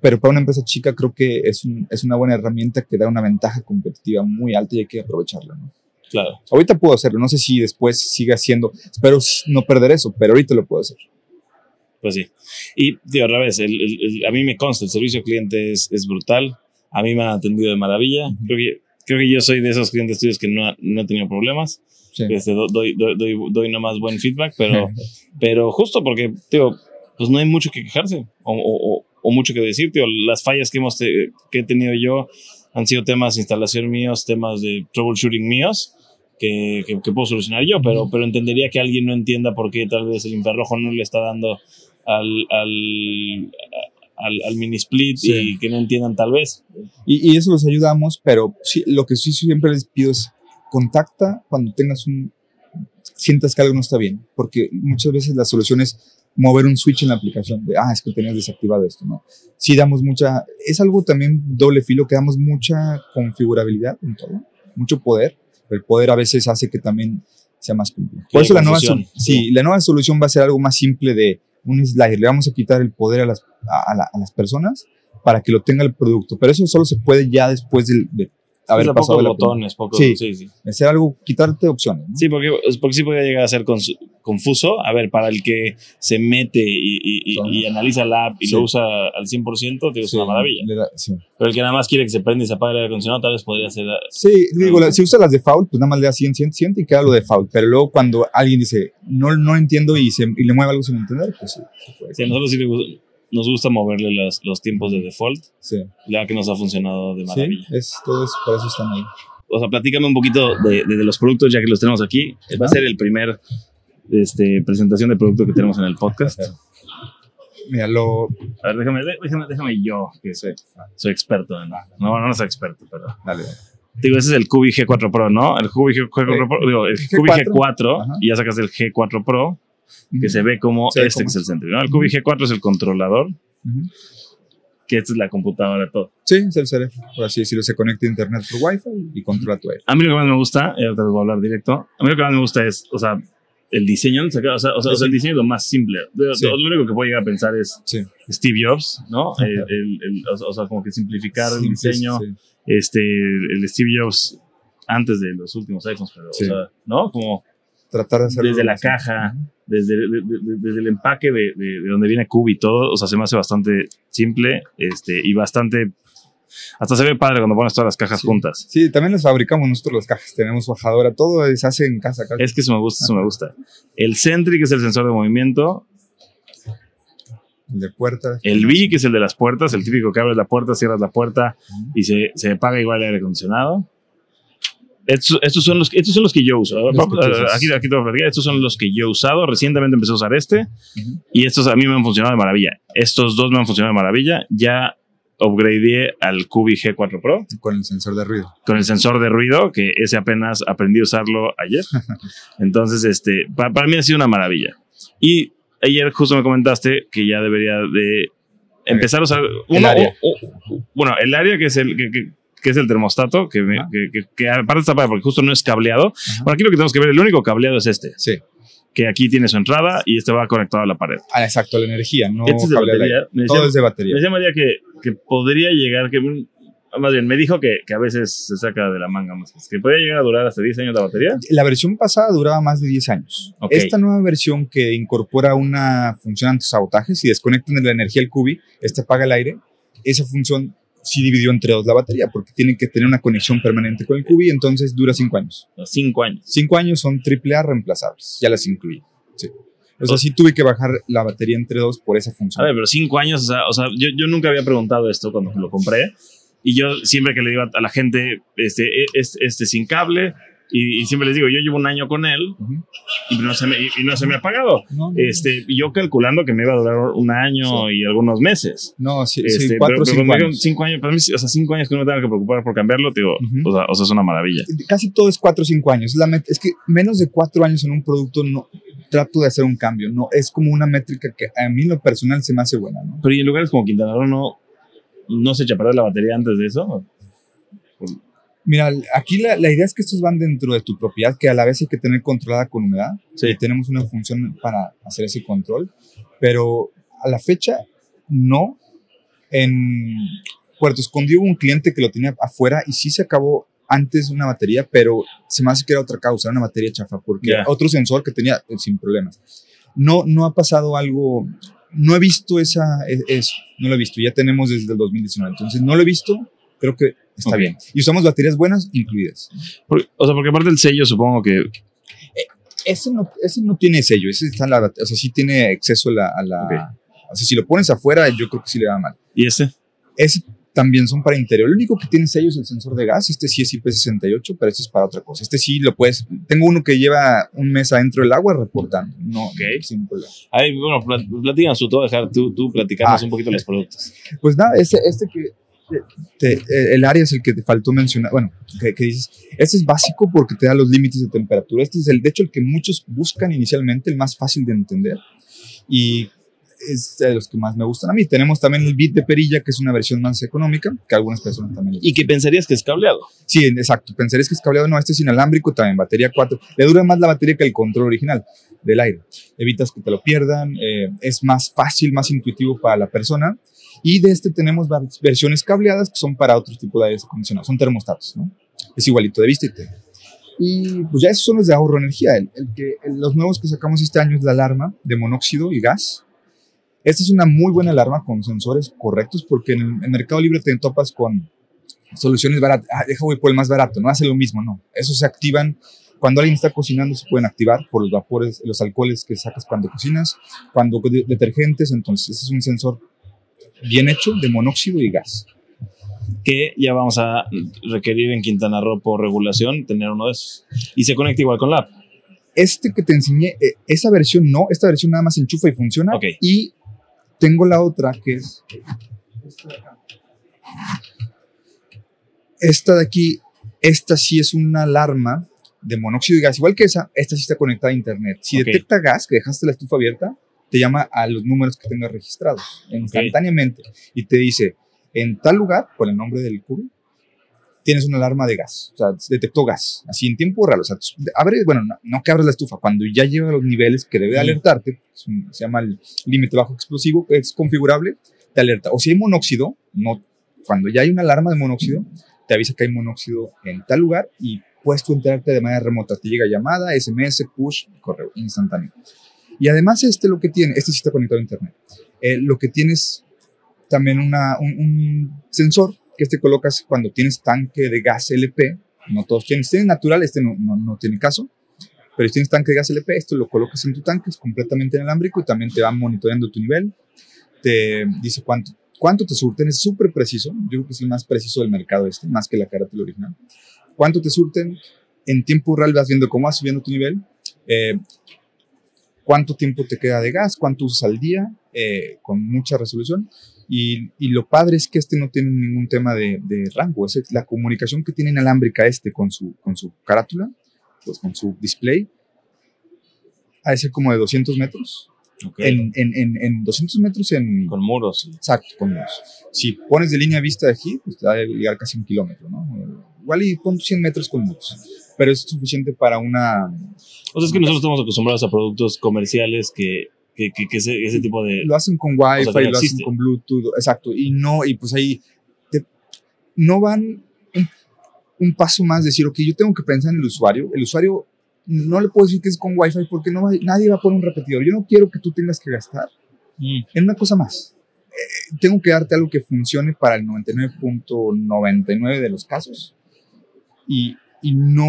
pero para una empresa chica creo que es, es una buena herramienta que da una ventaja competitiva muy alta y hay que aprovecharla, ¿no? Claro. Ahorita puedo hacerlo, no sé si después siga siendo, espero no perder eso, pero ahorita lo puedo hacer. Pues sí. Y, tío, a vez, el, a mí me consta, el servicio al cliente es, es, brutal. A mí me han atendido de maravilla. creo, que, creo que yo soy de esos clientes tuyos que no, no he tenido problemas. Este, doy, doy, doy, doy, nomás buen feedback, pero, [laughs] pero justo porque, tío, pues no hay mucho que quejarse o, o, o mucho que decir, tío. Las fallas que, hemos que he tenido yo han sido temas de instalación míos, temas de troubleshooting míos. Que, que, que, puedo solucionar yo, pero, pero entendería que alguien no entienda por qué tal vez el infrarrojo no le está dando al, al, al, al mini split y que no entiendan tal vez. Y, y, eso los ayudamos, pero sí, lo que sí siempre les pido es contacta cuando tengas un, sientas que algo no está bien, porque muchas veces la solución es mover un switch en la aplicación de, ah, es que tenías desactivado esto, ¿no? Sí damos mucha, es algo también doble filo, que damos mucha configurabilidad en todo, mucho poder, pero el poder a veces hace que también sea más complejo. Por eso la nueva, sí, la nueva solución va a ser algo más simple de un slider, le vamos a quitar el poder a las, a, a las personas para que lo tenga el producto, pero eso solo se puede ya después de, de haber pues pasado pocos botones, poco, sí, sí, sí. Hacer algo, quitarte opciones. ¿no? Sí, porque, porque sí podría llegar a ser confuso. A ver, para el que se mete y, y, y, y analiza la app y sí. lo usa al 100%, es una maravilla. Da. Pero el que nada más quiere que se prenda y se apague el aire acondicionado, tal vez podría ser. Sí, digo, la, si usa las default, pues nada más le da 100, 100, 100 y queda lo default. Pero luego cuando alguien dice, no, no entiendo y, se, y le mueve algo sin entender, pues sí. Sí, a nosotros sí le gusta nos gusta moverle los, los tiempos de default. Sí. Ya que nos ha funcionado de maravilla. Sí, es, todo es, por eso están ahí. O sea, platícame un poquito de, de, de los productos ya que los tenemos aquí. Va a ser el primer este, presentación de producto que tenemos en el podcast. Mira, lo... A ver, déjame, déjame, déjame yo, que soy, soy experto. En, no, no soy experto, pero... Dale. Digo, ese es el Cubi G4 Pro, ¿no? El Cubi G4 Pro, digo, el Cubi G4, Ajá. y ya sacas el G4 Pro, que se ve como se este ve como que es el centro. ¿no? El Cubi G4 es el controlador, uh -huh. que esta es la computadora todo. Sí, es el cerebro. Por así decirlo, se conecta a internet por Wi-Fi y controla tu aire. A mí lo que más me gusta, y ahorita les voy a hablar directo, a mí lo que más me gusta es, o sea, el diseño, o sea, o sea, sí. o sea el diseño es lo más simple. Sí. Lo, único que puedo llegar a pensar es sí. Steve Jobs, ¿no? El, el, el, o sea, como que simplificar el diseño. Este, el Steve Jobs antes de los últimos iPhones, pero, o sea, ¿no? Como tratar de hacerlo desde la así. caja, desde, de, de, desde, el empaque de, de, donde viene Cube y todo, o sea, se me hace bastante simple este, y bastante hasta se ve padre cuando pones todas las cajas sí. juntas. Sí, también las fabricamos nosotros las cajas. Tenemos bajadora, todo se hace en casa. casa. Es que eso me gusta, eso me gusta. El Sentry, que es el sensor de movimiento. El de puertas. El B, que es el de las puertas, el típico que abres la puerta, cierras la puerta y se, se apaga igual el aire acondicionado. Estos, estos, son los, estos son los que yo uso. Aquí, aquí tengo que Estos son los que yo he usado. Recientemente empecé a usar este. Uh -huh. Y estos a mí me han funcionado de maravilla. Estos dos me han funcionado de maravilla. Ya upgradeé al Cubi G4 Pro. Con el sensor de ruido. Con el sensor de ruido, que ese apenas aprendí a usarlo ayer. [laughs] Entonces, este, para, para, mí ha sido una maravilla. Y ayer justo me comentaste que ya debería de empezar a usar... Uno, el área. O, o, bueno, el área que es el... Que, que, que es el termostato, que, que, que, que, aparte está padre porque justo no es cableado. Ajá. Bueno, aquí lo que tenemos que ver, el único cableado es este. Sí que aquí tiene su entrada y este va conectado a la pared. Ah, exacto, la energía, no este es de batería. Me decía, Todo es de batería. Me decía María que, podría llegar, que más bien, me dijo que, que, a veces se saca de la manga más. Que podría llegar a durar hasta 10 años la batería. La versión pasada duraba más de 10 años. Okay. Esta nueva versión que incorpora una función antisabotaje, si desconectan de la energía el cubi, este apaga el aire, esa función sí dividió entre dos la batería, porque tienen que tener una conexión permanente con el cubi, entonces dura 5 años. 5 años. 5 años son AAA reemplazables, ya las incluí. Sí. O sea, sí tuve que bajar la batería entre dos por esa función. A ver, pero cinco años, o sea, o sea yo, yo, nunca había preguntado esto cuando lo compré. Y yo siempre que le digo a la gente, este, este, este sin cable, Y, y siempre les digo, yo llevo un año con él Ujú. y no se me, y no se me ha pagado. No, no, Este, yo calculando que me iba a durar un año y algunos meses. no, sí, Este, sí, cuatro pero- cinco años. cinco años. Para mí, o sea, cinco años que no me tenga que preocupar por cambiarlo, te digo, o, sea, o sea, es una maravilla. Casi todo es cuatro o cinco años. La es que menos de cuatro años en un producto no trato de hacer un cambio. No, es como una métrica que a mí en lo personal se me hace buena. ¿no? Pero y en lugares como Quintana Roo no, no se echa a perder la batería antes de eso. Mira, aquí la, la idea es que estos van dentro de tu propiedad, que a la vez hay que tener controlada con humedad. Sí. Tenemos una función para hacer ese control. Pero a la fecha, no. En Puerto Escondido hubo un cliente que lo tenía afuera y sí se acabó antes una batería, pero se me hace que era otra causa, una batería chafa, porque otro sensor que tenía eh, sin problemas. No, no ha pasado algo, no he visto esa, e- eso, no lo he visto, ya tenemos desde el 2019, entonces no lo he visto, creo que está Ok. bien. Y usamos baterías buenas incluidas. Por- o sea, porque aparte el sello, supongo que. Ese no, ese no tiene sello, ese está en la, o sea, sí tiene acceso a la, a la- Ok. o sea, si lo pones afuera, yo creo que sí le va mal. ¿Y ese? Ese también son para interior. Lo único que tiene sello es el sensor de gas. Este sí es IP68, pero este es para otra cosa. Este sí lo puedes. Tengo uno que lleva un mes adentro del agua reportando. No, Ok. sin problema. Ay, bueno, plat- platícanos tú, dejar tú, tú platicarnos Ah. un poquito los productos. Pues nada, este, este que. Te- eh, el área es el que te faltó mencionar. Bueno, que, que dices. Este es básico porque te da los límites de temperatura. Este es el, de hecho, el que muchos buscan inicialmente, el más fácil de entender. Y es de los que más me gustan a mí. Tenemos también el bit de perilla, que es una versión más económica, que algunas personas también les ¿Y qué pensarías que es cableado? Sí, exacto. Pensarías que es cableado. No, este es inalámbrico, también batería 4. Le dura más la batería que el control original del aire. Evitas que te lo pierdan. eh, es más fácil, más intuitivo para la persona. Y de este tenemos versiones cableadas que son para otro tipo de aires acondicionados. Son termostatos, ¿no? Es igualito de vista y te. Y pues ya esos son los de ahorro de energía. El, el que, el- los nuevos que sacamos este año es la alarma de monóxido y gas. Esta es una muy buena alarma con sensores correctos porque en el, en Mercado Libre te topas con soluciones baratas. Ah, deja voy por el más barato, no hace lo mismo, no. Esos se activan cuando alguien está cocinando, se pueden activar por los vapores, los alcoholes que sacas cuando cocinas, cuando de- detergentes. Entonces, es un sensor bien hecho de monóxido y gas. Que ya vamos a requerir en Quintana Roo por regulación tener uno de esos. Y se conecta igual con la app. Este que te enseñé, eh, esa versión no, esta versión nada más enchufa y funciona. Ok. Y tengo la otra que es esta de aquí, esta sí es una alarma de monóxido de gas, igual que esa, esta sí está conectada a internet. Si Ok. detecta gas, que dejaste la estufa abierta, te llama a los números que tengas registrados instantáneamente y te dice, en tal lugar, con el nombre del cubo, tienes una alarma de gas, o sea, detectó gas, así en tiempo real, o sea, abre, bueno, no, no que abras la estufa, cuando ya lleva los niveles que debe de alertarte, un- se llama el límite bajo explosivo, es configurable, te alerta, o si hay monóxido, no, cuando ya hay una alarma de monóxido, te avisa que hay monóxido en tal lugar y puedes tú enterarte de manera remota, te llega llamada, SMS, push, correo, instantáneo. Y además este lo que tiene, este sí está conectado a internet, eh, lo que tienes también una, un, un sensor que este colocas cuando tienes tanque de gas LP. No todos tienen. Si tienes natural, este no, no, no tiene caso. Pero si tienes tanque de gas LP, esto lo colocas en tu tanque, es completamente inalámbrico y también te va monitoreando tu nivel. Te dice cuánto, cuánto te surten, es súper preciso. Yo creo que es el más preciso del mercado este, más que la carátula original. Cuánto te surten, en tiempo real vas viendo cómo vas subiendo tu nivel. Eh, cuánto tiempo te queda de gas, cuánto usas al día, eh, con mucha resolución. Y, lo padre es que este no tiene ningún tema de, rango. Es la comunicación que tiene inalámbrica este con su, con su carátula, pues con su display, ha de ser como de 200 metros. Okay. En, en, en, en, 200 metros en... Con muros. Exacto, con muros. Si pones de línea vista de aquí, pues te va a llegar casi un kilómetro, ¿no? Igual y pon 100 metros con muros. Pero es suficiente para una... O sea, es que nosotros estamos acostumbrados a productos comerciales que que, que, que ese, ese, tipo de... Lo hacen con Wi-Fi, o sea, no lo hacen con Bluetooth, exacto. Y no, y pues ahí te, no van un, un, paso más, decir, ok, yo tengo que pensar en el usuario. El usuario no le puedo decir que es con Wi-Fi porque no nadie va a poner un repetidor. Yo no quiero que tú tengas que gastar mm. en una cosa más. Eh, tengo que darte algo que funcione para el 99.99 .99 de los casos. Y y no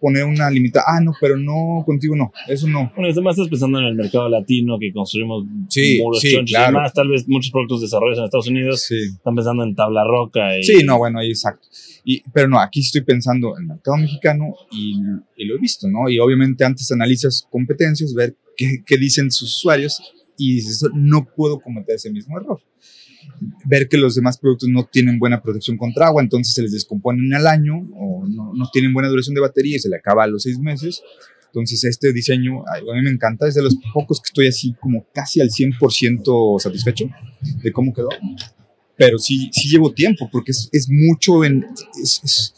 poner una limita. Ah, no, pero no, contigo no, eso no. Bueno, además estás pensando en el mercado latino que construimos Sí, muros sí, chonchos y claro. demás. Tal vez muchos productos desarrollados en Estados Unidos Sí. están pensando en tabla roca. Y, Sí, no, bueno, ahí exacto. Y, pero no, aquí estoy pensando en el mercado mexicano y, y lo he visto, ¿no? Y obviamente antes analizas competencias, ver qué, qué dicen sus usuarios y dices, no puedo cometer ese mismo error. Ver que los demás productos no tienen buena protección contra agua, entonces se les descomponen al año o no, no tienen buena duración de batería y se le acaba a los seis meses. Entonces este diseño a mí me encanta, es de los pocos que estoy así como casi al 100% satisfecho de cómo quedó pero sí, sí llevo tiempo, porque es, es mucho en... Es, es-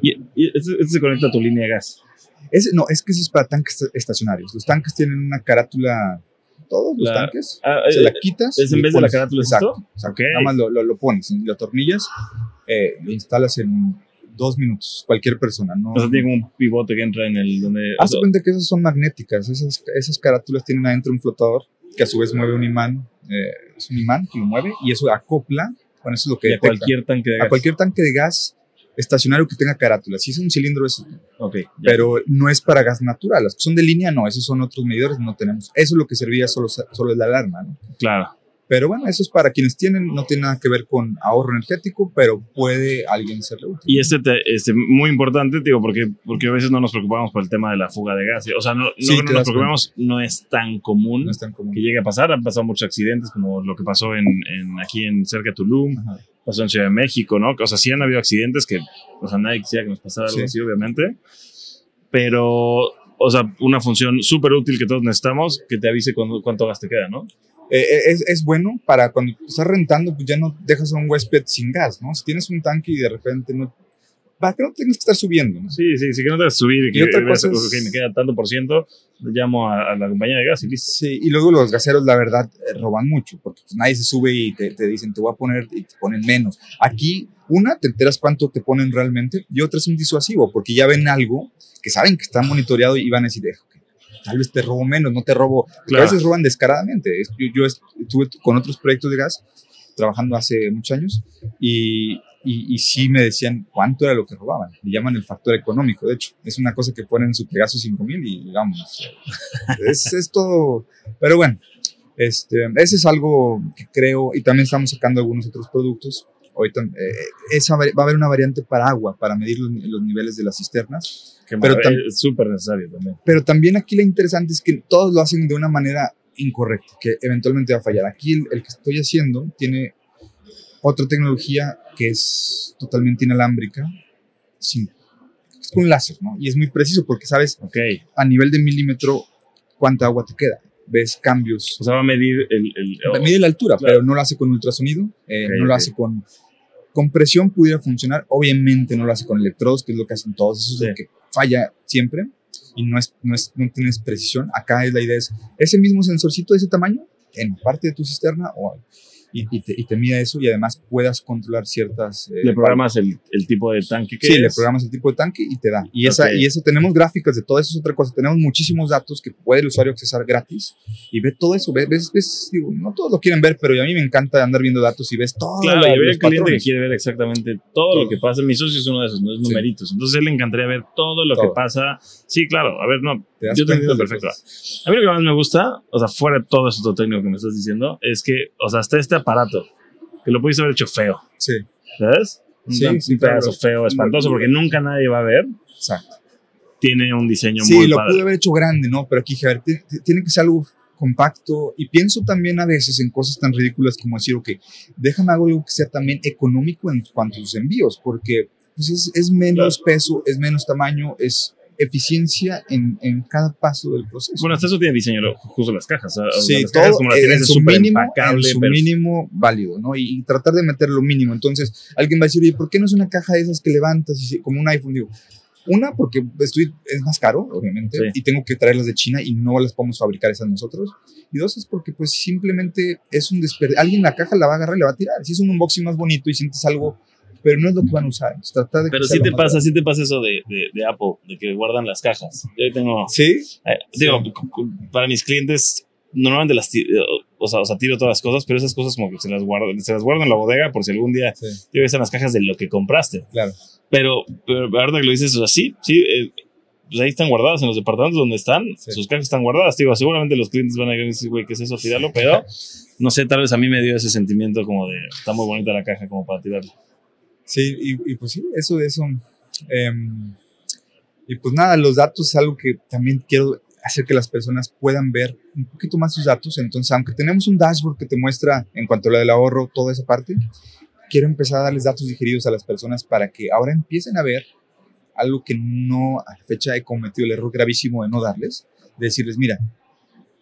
Y, y este se conecta a tu línea de gas. es- no, es que eso es para tanques estacionarios. Los tanques tienen una carátula, todos los La- tanques, Ah, se eh, la quitas. ¿es en vez de la pones- carátula, Exacto, esto? exacto. Ok. Nada más lo, lo, lo pones, lo atornillas, eh, lo instalas en dos minutos, cualquier persona. No, o sea, tiene como un pivote que entra en el donde. Hazte cuenta que esas son magnéticas, esas, esas carátulas tienen adentro un flotador que a su vez mueve un imán, eh, es un imán que lo mueve y eso acopla, bueno, eso es lo que y a detecta. cualquier tanque de gas. a cualquier tanque de gas estacionario que tenga carátula. Si es un cilindro, es, Ok, ya. pero no es para gas natural. Las que son de línea, no, esos son otros medidores, no tenemos. Eso es lo que servía solo, solo es la alarma, ¿no? Claro. Pero bueno, eso es para quienes tienen, no tiene nada que ver con ahorro energético, pero puede alguien serle útil. Y este, te- este muy importante, digo, porque, porque a veces no nos preocupamos por el tema de la fuga de gas. O sea, no, no Sí, no nos preocupamos, no es tan común no es tan común. que llegue a pasar. Han pasado muchos accidentes, como lo que pasó en, en- aquí en cerca de Tulum, Ajá. pasó en Ciudad de México, ¿no? O sea, sí han habido accidentes que, o sea, nadie quisiera que nos pasara algo Sí. así, obviamente. Pero, o sea, una función súper útil que todos necesitamos, que te avise cuando, cuánto gas te queda, ¿no? Eh, eh, es, es bueno para cuando estás rentando, pues ya no dejas a un huésped sin gas, ¿no? Si tienes un tanque y de repente no. Para que no tengas que estar subiendo, ¿no? Sí, sí, sí que no te vas a subir y que otra cosa es- ok, me queda tanto por ciento, llamo a, a la compañía de gas y listo. Sí, y luego los gaseros, la verdad, eh, roban mucho, porque pues, nadie se sube y te, te dicen, te voy a poner, y te ponen menos. Aquí, una, te enteras cuánto te ponen realmente, y otra es un disuasivo, porque ya ven algo que saben que está monitoreado y van a decir, "Eh, ok, tal vez te robo menos, no te robo. Claro. A veces roban descaradamente. Es- Yo, yo estuve con otros proyectos de gas trabajando hace muchos años y, y, y sí me decían cuánto era lo que robaban. Le llaman el factor económico, de hecho. Es una cosa que ponen en su Pegasus 5000 y vamos. [laughs] es, es todo. Pero bueno, este, ese es algo que creo, y también estamos sacando algunos otros productos. Ahorita, eh, esa, va a haber una variante para agua, para medir los, los niveles de las cisternas. Que Pero es súper necesario también. Pero también aquí lo interesante es que todos lo hacen de una manera incorrecta, que eventualmente va a fallar. Aquí el, el que estoy haciendo tiene otra tecnología que es totalmente inalámbrica, sin, es con láser, ¿no? Y es muy preciso porque sabes Ok. a nivel de milímetro cuánta agua te queda. Ves cambios. O sea, va a medir el. el Mide la altura, Claro. pero no lo hace con ultrasonido, eh, no lo hace con... Con presión pudiera funcionar, obviamente no lo hace con electrodos, que es lo que hacen todos, eso es Sí. lo que falla siempre y no, es, no, es, no tienes precisión. Acá es la idea es ese mismo sensorcito de ese tamaño en parte de tu cisterna o, y, y te, y te mida eso y además puedas controlar ciertas... eh, le programas el, el tipo de tanque que Sí, le es. programas el tipo de tanque y te da. Y, esa, Ok. y eso tenemos gráficas de todo eso, es otra cosa. Tenemos muchísimos datos que puede el usuario accesar gratis y ve todo eso. Ves, ves, ves, digo, no todos lo quieren ver, pero a mí me encanta andar viendo datos y ves todo. Claro, la- y ver el cliente que quiere ver exactamente todo, Todo. lo que pasa. Mi socio es uno de esos, no es Sí. numeritos. Entonces a él le encantaría ver todo lo Todo. que pasa. Sí, claro, a ver, no, Te yo te entiendo perfecto. A mí lo que más me gusta, o sea, fuera de todo eso técnico que me estás diciendo, es que, o sea, hasta este aparato, que lo pudiste haber hecho feo, Sí, ¿sabes? Un, Sí, un sí, pedazo claro. feo, espantoso, porque nunca nadie va a ver. exacto. Tiene un diseño Sí, muy lo padre. pude haber hecho grande, ¿no? Pero aquí, ti- tiene que ser algo compacto y pienso también a veces en cosas tan ridículas como decir, ok, déjame hago algo que sea también económico en cuanto a sus envíos, porque pues, es, es menos peso, es menos tamaño, es eficiencia en, en cada paso del proceso. Bueno, hasta eso tiene diseño, justo las cajas. o sea, Sí, las cajas todo como las en, su mínimo, en su pero- mínimo válido, ¿no? Y, y tratar de meter lo mínimo. Entonces, alguien va a decir, oye, ¿por qué no es una caja de esas que levantas y se- como un iPhone? Digo, una, porque estoy, es más caro, obviamente, Sí. y tengo que traerlas de China y no las podemos fabricar esas nosotros. Y dos, es porque pues simplemente es un desperdicio. Alguien la caja la va a agarrar y la va a tirar. Si es un unboxing más bonito y sientes algo, pero no es lo que van a usar. Trata de Pero sí te pasa, sí te pasa eso de, de, de Apple, de que guardan las cajas. Yo tengo, ¿Sí? eh, digo, cu- para mis clientes, normalmente las, ti- eh, o sea, o sea, tiro todas las cosas, pero esas cosas como que se las guardo, se las guardo en la bodega por si algún día Sí, te ves en las cajas de lo que compraste. claro. Pero, pero ahora que lo dices, o sea, sí, sí, eh, pues ahí están guardadas en los departamentos donde están, Sí. sus cajas están guardadas. Digo, seguramente los clientes van a decir, güey, ¿qué es eso? Tíralo, pero [laughs] no sé, tal vez a mí me dio ese sentimiento como de, está muy bonita la caja como para tirarlo. Sí, y, y pues sí, eso, eso. em, y pues nada, los datos es algo que también quiero hacer que las personas puedan ver un poquito más sus datos. Entonces, aunque tenemos un dashboard que te muestra en cuanto a lo del ahorro, toda esa parte, quiero empezar a darles datos digeridos a las personas para que ahora empiecen a ver algo que no a la fecha he cometido el error gravísimo de no darles, de decirles, mira,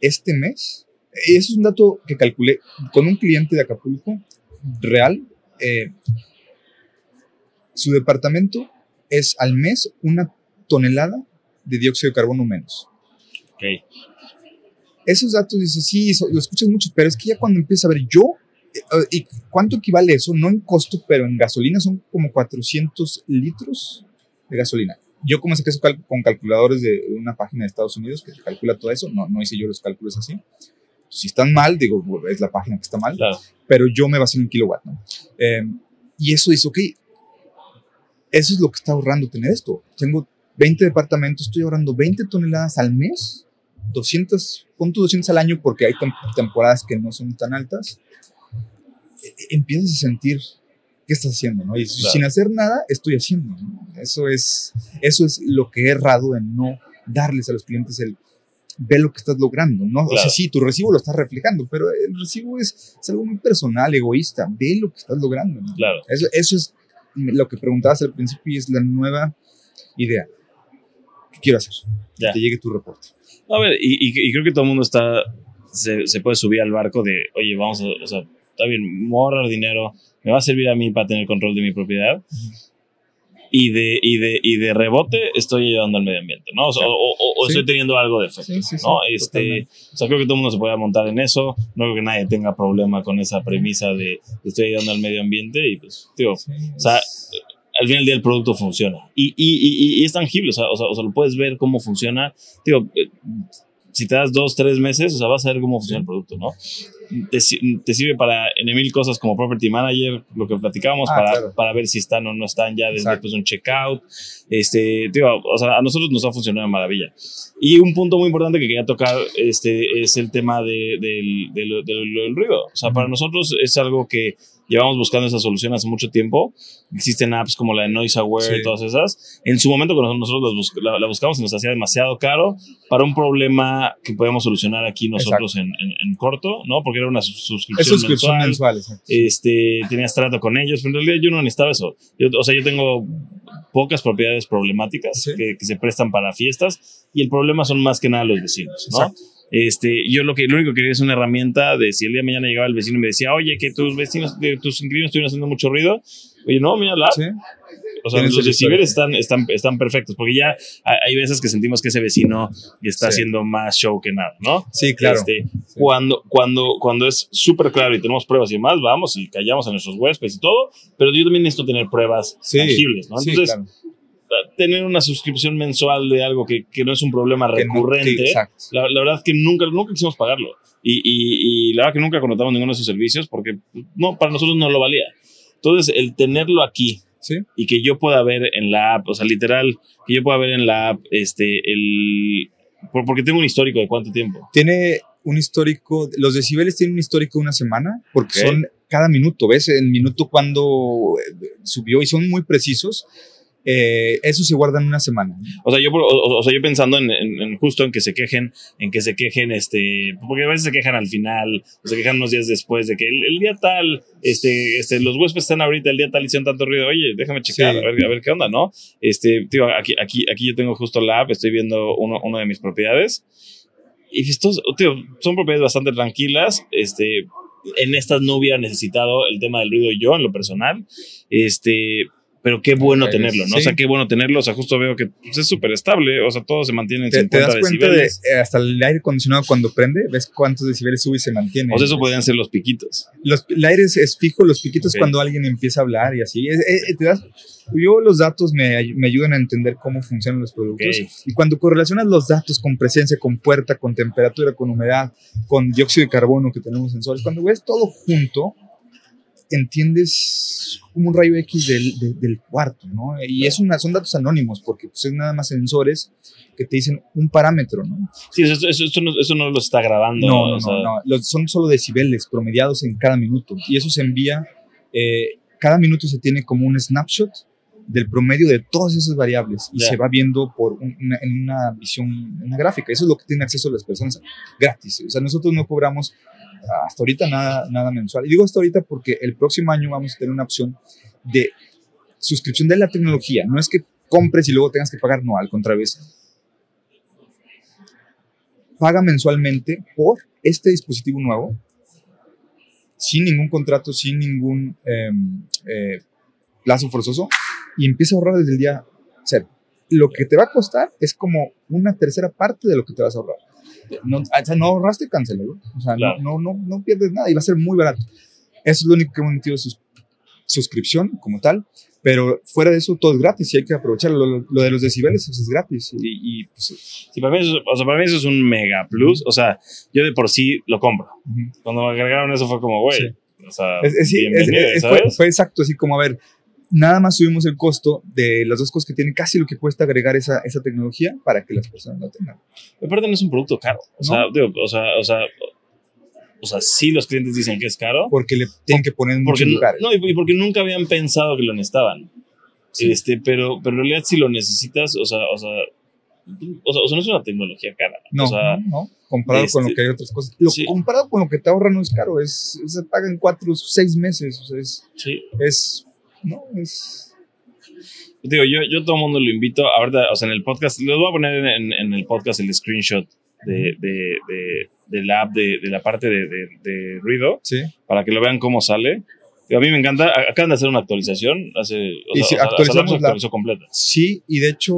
este mes, eso es un dato que calculé con un cliente de Acapulco real, eh, su departamento es al mes una tonelada de dióxido de carbono menos. Ok. Esos datos dices, sí, so- lo escuchas mucho, pero es que ya cuando empiezas a ver yo, eh, ¿y cuánto equivale eso? No en costo, pero en gasolina son como 400 litros de gasolina. Yo como saqué eso cal- con calculadores de una página de Estados Unidos que calcula todo eso, no, no hice yo los cálculos así. Si están mal, digo, es la página que está mal, Claro. pero yo me basé en un kilowatt, ¿no? Eh, y eso dice, ok, eso es lo que está ahorrando tener esto. Tengo 20 departamentos, estoy ahorrando 20 toneladas al mes, 200, punto 200 al año porque hay tem- temporadas que no son tan altas. E- e- Empiezas a sentir qué estás haciendo, ¿no? Y Claro. sin hacer nada, estoy haciendo, ¿no? Eso es, eso es lo que he errado en no darles a los clientes el ve lo que estás logrando, ¿no? O sea, Claro. sí, tu recibo lo estás reflejando, pero el recibo es, es algo muy personal, egoísta. Ve lo que estás logrando, ¿no? Claro. Eso, eso es lo que preguntabas al principio y es la nueva idea. ¿Qué quiero hacer? Que Ya. te llegue tu reporte. A ver, y, y- y creo que todo el mundo está, se, se puede subir al barco de, oye, vamos a, o sea, está bien, me voy a ahorrar dinero, me va a servir a mí para tener control de mi propiedad. Y de, y, de, y de rebote estoy ayudando al medio ambiente, ¿no? O, o- o- o Sí. estoy teniendo algo de efecto, Sí, sí, ¿no? Este, o sea, creo que todo el mundo se puede montar en eso. No creo que nadie tenga problema con esa premisa de estoy ayudando al medio ambiente y pues, Sí, o sea, al final del día el producto funciona. Y, y, y, y es tangible, o sea, o, sea, lo puedes ver cómo funciona. Digo, eh, si te das dos, tres meses, o sea, vas a ver cómo funciona el producto, ¿no? Te, te sirve para en mil cosas como Property Manager, lo que platicábamos, Ah, para, claro. para ver si están o no están ya desde Exacto. pues, un checkout. Este, digo, o sea, a nosotros nos ha funcionado de maravilla. Y un punto muy importante que quería tocar este, es el tema de, del, del, del- del ruido. O sea, para Ujú. nosotros es algo que llevamos buscando esa solución hace mucho tiempo. Existen apps como la de Noise Aware Sí. y todas esas. En su momento, cuando nosotros bus- la, la buscamos, se nos hacía demasiado caro para un problema que podemos solucionar aquí nosotros en, en- en corto, ¿no? Porque era una sus- es suscripción, suscripción mensual. mensual. Este, tenías trato con ellos, pero en realidad yo no necesitaba eso. Yo, o sea, yo tengo pocas propiedades problemáticas Sí. que, que se prestan para fiestas y el problema son más que nada los vecinos, ¿no? Exacto. Este, yo lo que lo único que quería es una herramienta de si el día de mañana llegaba el vecino y me decía, oye, que tus vecinos, de tus inquilinos estuvieron haciendo mucho ruido. Oye, no, mira la. Sí, O sea, los historial. están, están, están perfectos, porque ya hay veces que sentimos que ese vecino está Sí. haciendo más show que nada, ¿no? sí, claro. Este, cuando, cuando, cuando es súper claro y tenemos pruebas y demás, vamos y callamos a nuestros huéspedes y todo, pero yo también necesito tener pruebas tangibles, ¿no? Entonces, claro. Tener una suscripción mensual de algo que, que no es un problema Que no- recurrente, que- exacto. la, la verdad es que nunca, nunca quisimos pagarlo. Y, y, y la verdad que nunca contratamos ninguno de sus servicios porque no, para nosotros no lo valía. Entonces, el tenerlo aquí Sí, y que yo pueda ver en la app, o sea, literal, que yo pueda ver en la app, este, el... por- Porque tengo un histórico de cuánto tiempo. tiene un histórico, los decibeles tienen un histórico de una semana, porque Ok. son cada minuto, ¿ves? El minuto cuando eh, subió y son muy precisos. Eh, eso se guarda en una semana. O sea, yo, o, o sea, yo pensando en, en- en justo en que se quejen, en que se quejen, este, porque a veces se quejan al final, o se quejan unos días después de que el, el día tal, este, este, los huéspedes están ahorita, el día tal hicieron tanto ruido, oye, déjame checar, Sí. a, ver, a ver qué onda, ¿no? Este, tío, aquí, aquí, aquí yo tengo justo la app, estoy viendo uno, uno de mis propiedades, y estos, tío, son propiedades bastante tranquilas, este, en estas no hubiera necesitado el tema del ruido yo en lo personal, este, pero qué bueno Eh, tenerlo, ¿no? O sí. sea, qué bueno tenerlo. O sea, justo veo que pues, es súper estable. O sea, todo se mantiene en ¿Te, 50 te das cuenta de decibeles. eh, hasta el aire acondicionado cuando prende? ¿Ves cuántos decibeles sube y se mantiene? O sea, eso podrían ser los piquitos. Los, el aire es, es fijo, los piquitos Ok. cuando alguien empieza a hablar y así. Es- es- te das- yo los datos me, me ayudan a entender cómo funcionan los productos. Ok. Y cuando correlacionas los datos con presencia, con puerta, con temperatura, con humedad, con dióxido de carbono que tenemos sensores, cuando ves todo junto, entiendes como un rayo X del, de- del cuarto, ¿no? Y es una, son datos anónimos porque pues, es nada más sensores que te dicen un parámetro, ¿no? Sí, eso, eso, eso no, eso no lo está grabando. No, no, o sea, no, son solo decibeles promediados en cada minuto y eso se envía, eh, cada minuto se tiene como un snapshot del promedio de todas esas variables y Ya. se va viendo por un- una, en una visión, una gráfica. Eso es lo que tienen acceso las personas gratis. O sea, nosotros no cobramos hasta ahorita nada, nada mensual. Y digo hasta ahorita porque el próximo año vamos a tener una opción de suscripción de la tecnología. No es que compres y luego tengas que pagar, no, al contrario, paga mensualmente por este dispositivo nuevo, sin ningún contrato, sin ningún em, eh, plazo forzoso, y empieza a ahorrar desde el día cero. Lo que te va a costar es como una tercera parte de lo que te vas a ahorrar. No, o sea, no ahorraste, cancélalo. O sea, Claro. no, no, no, pierdes nada y va a ser muy barato. Eso es lo único que hemos metido sus, suscripción como tal, pero fuera de eso todo es gratis y hay que aprovecharlo. Lo, lo de los decibeles pues, es gratis y, y, pues, sí, para, mí eso, o sea, para mí eso es un mega plus. O sea, yo de por sí lo compro. ujú. Cuando me agregaron eso fue como, güey. Sí. O sea, Es- es- es- fue, fue exacto, así como, a ver, nada más subimos el costo de las dos cosas que tiene casi lo que cuesta agregar esa, esa tecnología para que las personas lo tengan. Aparte no es un producto caro. O sea, digo, o sea, o sea, o sea, sí los clientes dicen que es caro. Porque le tienen que poner en Porque, muchos lugares. no, y porque nunca habían pensado que lo necesitaban. Sí. Este, pero, pero en realidad si lo necesitas, o sea, o sea, o sea, o sea, no es una tecnología cara. No, o sea, no, no, comparado con lo este, que hay otras cosas. Lo, sí. Comparado con lo que te ahorra no es caro, es, se paga en cuatro, seis meses, o sea, es, sí. es no, es... Digo, yo, yo todo el mundo lo invito. Ahorita, o sea, en el podcast, les voy a poner en, en el podcast el screenshot de, de, de, de la app, de, de la parte de, de, de ruido, Sí, para que lo vean cómo sale. Digo, a mí me encanta. A- Acaban de hacer una actualización. Hace, o Y sea, sí, o sea, actualizamos se la- actualizó completa. sí, y de hecho,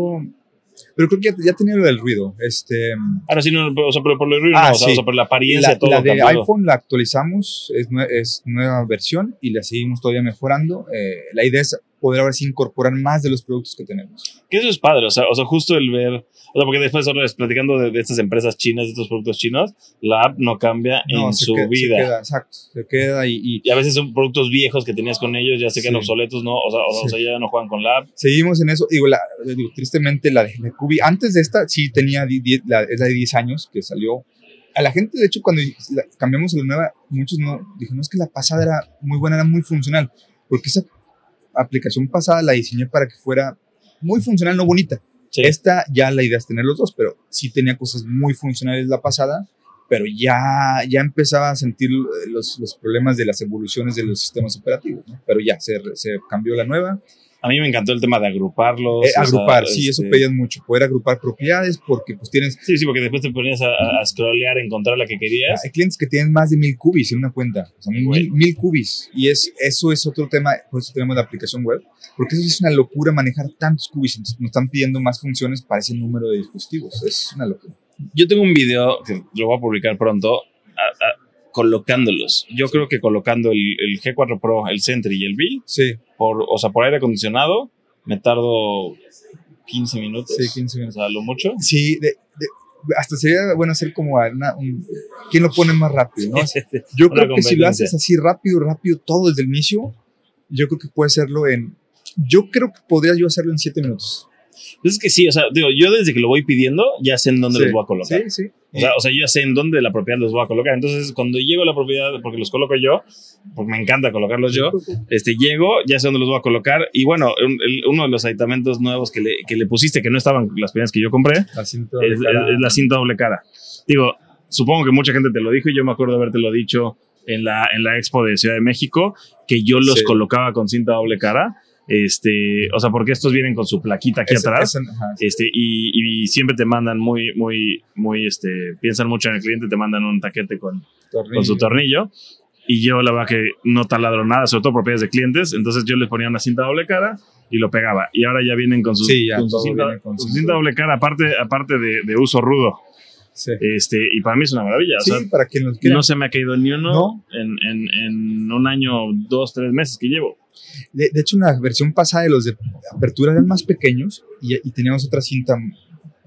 pero creo que ya, ya tenía lo del ruido, este... Ahora sí, no, o sea, pero por lo ruido, Ah, no, o sea, sí. o sea, por la apariencia, La, todo la de cambió. iPhone la actualizamos, es, es nueva versión y la seguimos todavía mejorando. Eh, la idea es poder ahora sí incorporar más de los productos que tenemos. Que eso es padre, o sea, o sea, justo el ver, o sea, porque después vez platicando de, de estas empresas chinas, de estos productos chinos, la app no cambia No, en se su queda- se vida. queda, exacto, se queda y, y Y a veces son productos viejos que tenías con ellos, ya se quedan Sí. obsoletos, ¿no? O sea, o, sea, o Sí. sea, ya no juegan con la app. seguimos en eso. Digo, la, digo, tristemente la de, Cubi, antes de esta sí tenía, la, es la de 10 años que salió. A la gente, de hecho, cuando cambiamos a la nueva, muchos no, es que la pasada era muy buena, era muy funcional, porque esa aplicación pasada la diseñé para que fuera muy funcional, no bonita. Sí. Esta ya la idea es tener los dos, pero sí tenía cosas muy funcionales la pasada, pero ya, ya empezaba a sentir eh, los, los problemas de las evoluciones de los sistemas operativos, ¿no? Pero ya se, se cambió la nueva. A mí me encantó el tema de agruparlos. Eh, o sea, agrupar, sí, eso este, pedían mucho, poder agrupar propiedades porque pues tienes, Sí, sí, porque después te ponías a, a- a scrollear, a encontrar la que querías. hay clientes que tienen más de mil cubis en una cuenta, o sea, mil, Bueno. mil cubis, y es, eso es otro tema, por eso tenemos la aplicación web, porque eso sí es una locura manejar tantos cubis, entonces nos están pidiendo más funciones para ese número de dispositivos, es una locura. Yo tengo un video que lo voy a publicar pronto, a- a- colocándolos. Yo creo que colocando el, el G4 Pro, el Sentry y el B, Sí, por, o sea, por aire acondicionado, me tardo 15 minutos. sí, 15 minutos. O sea, lo mucho. Sí, de- de- hasta sería bueno hacer como una, un, ¿quién lo pone más rápido? ¿no? Yo creo que si lo haces así rápido, rápido, todo desde el inicio, yo creo que puede hacerlo en, yo creo que podría yo hacerlo en 7 minutos. Pues es que sí, o sea, digo, yo desde que lo voy pidiendo ya sé en dónde Sí, los voy a colocar. Sí, sí. O sea, o sea, yo ya sé en dónde de la propiedad los voy a colocar. Entonces, cuando llego a la propiedad, porque los coloco yo, porque me encanta colocarlos yo, este, llego, ya sé dónde los voy a colocar. Y bueno, un- el- uno de los aditamentos nuevos que le, que le pusiste, que no estaban las primeras que yo compré, La cinta es, de cara. es- es la cinta doble cara. Digo, supongo que mucha gente te lo dijo y yo me acuerdo de haberte lo dicho en la, en la expo de Ciudad de México, que yo los Sí. colocaba con cinta doble cara. Este, o sea, porque estos vienen con su plaquita aquí Esa- atrás. ajá, Este, y, y siempre te mandan muy, muy, muy, este, piensan mucho en el cliente, te mandan un taquete con, con su tornillo. Y yo la verdad que no taladro nada, sobre todo propiedades de clientes. Entonces yo les ponía una cinta doble cara y lo pegaba. Y ahora ya vienen con, sus, Sí, ya con su todo cinta, viene con con su cinta. cinta doble cara, aparte, aparte de, de uso rudo. Sí, Este, y para mí es una maravilla. Sí, o sea, para quien los quiera. no se me ha caído ni uno No. en, en, en un año, dos, tres meses que llevo. De, de hecho, una versión pasada de los de apertura eran más pequeños y, y teníamos otra cinta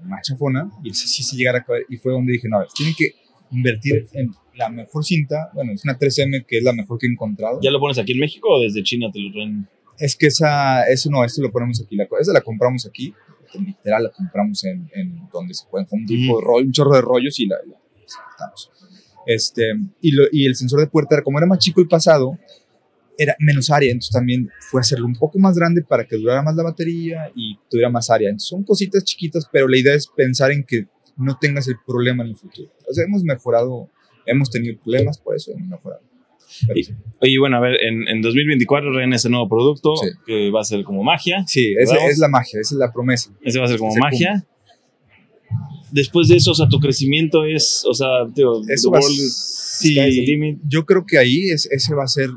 más chafona y ese sí se llegara a caer. Y fue donde dije, no, a ver, tienen que invertir en la mejor cinta. Bueno, es una 3M que es la mejor que he encontrado. ¿Ya lo pones aquí en México o desde China te lo traen? Es que esa, eso no, esto lo ponemos aquí. La, esa la compramos aquí. Literal, la compramos en, en donde se pueden, con un tipo de rollo, un chorro de rollos y la, la sacamos. Este, y, lo- y el sensor de puerta, como era más chico el pasado, era menos área, entonces también fue hacerlo un poco más grande para que durara más la batería y tuviera más área. Entonces, son cositas chiquitas, pero la idea es pensar en que no tengas el problema en el futuro. O sea, hemos mejorado, hemos tenido problemas, por eso hemos mejorado. Y- sí. Oye, bueno, a ver, en, en 2024 traen ese nuevo producto Sí. que va a ser como magia. Sí, esa es la magia, esa es la promesa. Ese va a ser como Se magia. Después de eso, o sea, tu crecimiento es, o sea, tío, Eso va world sí. the. Yo creo que ahí es, ese va a ser.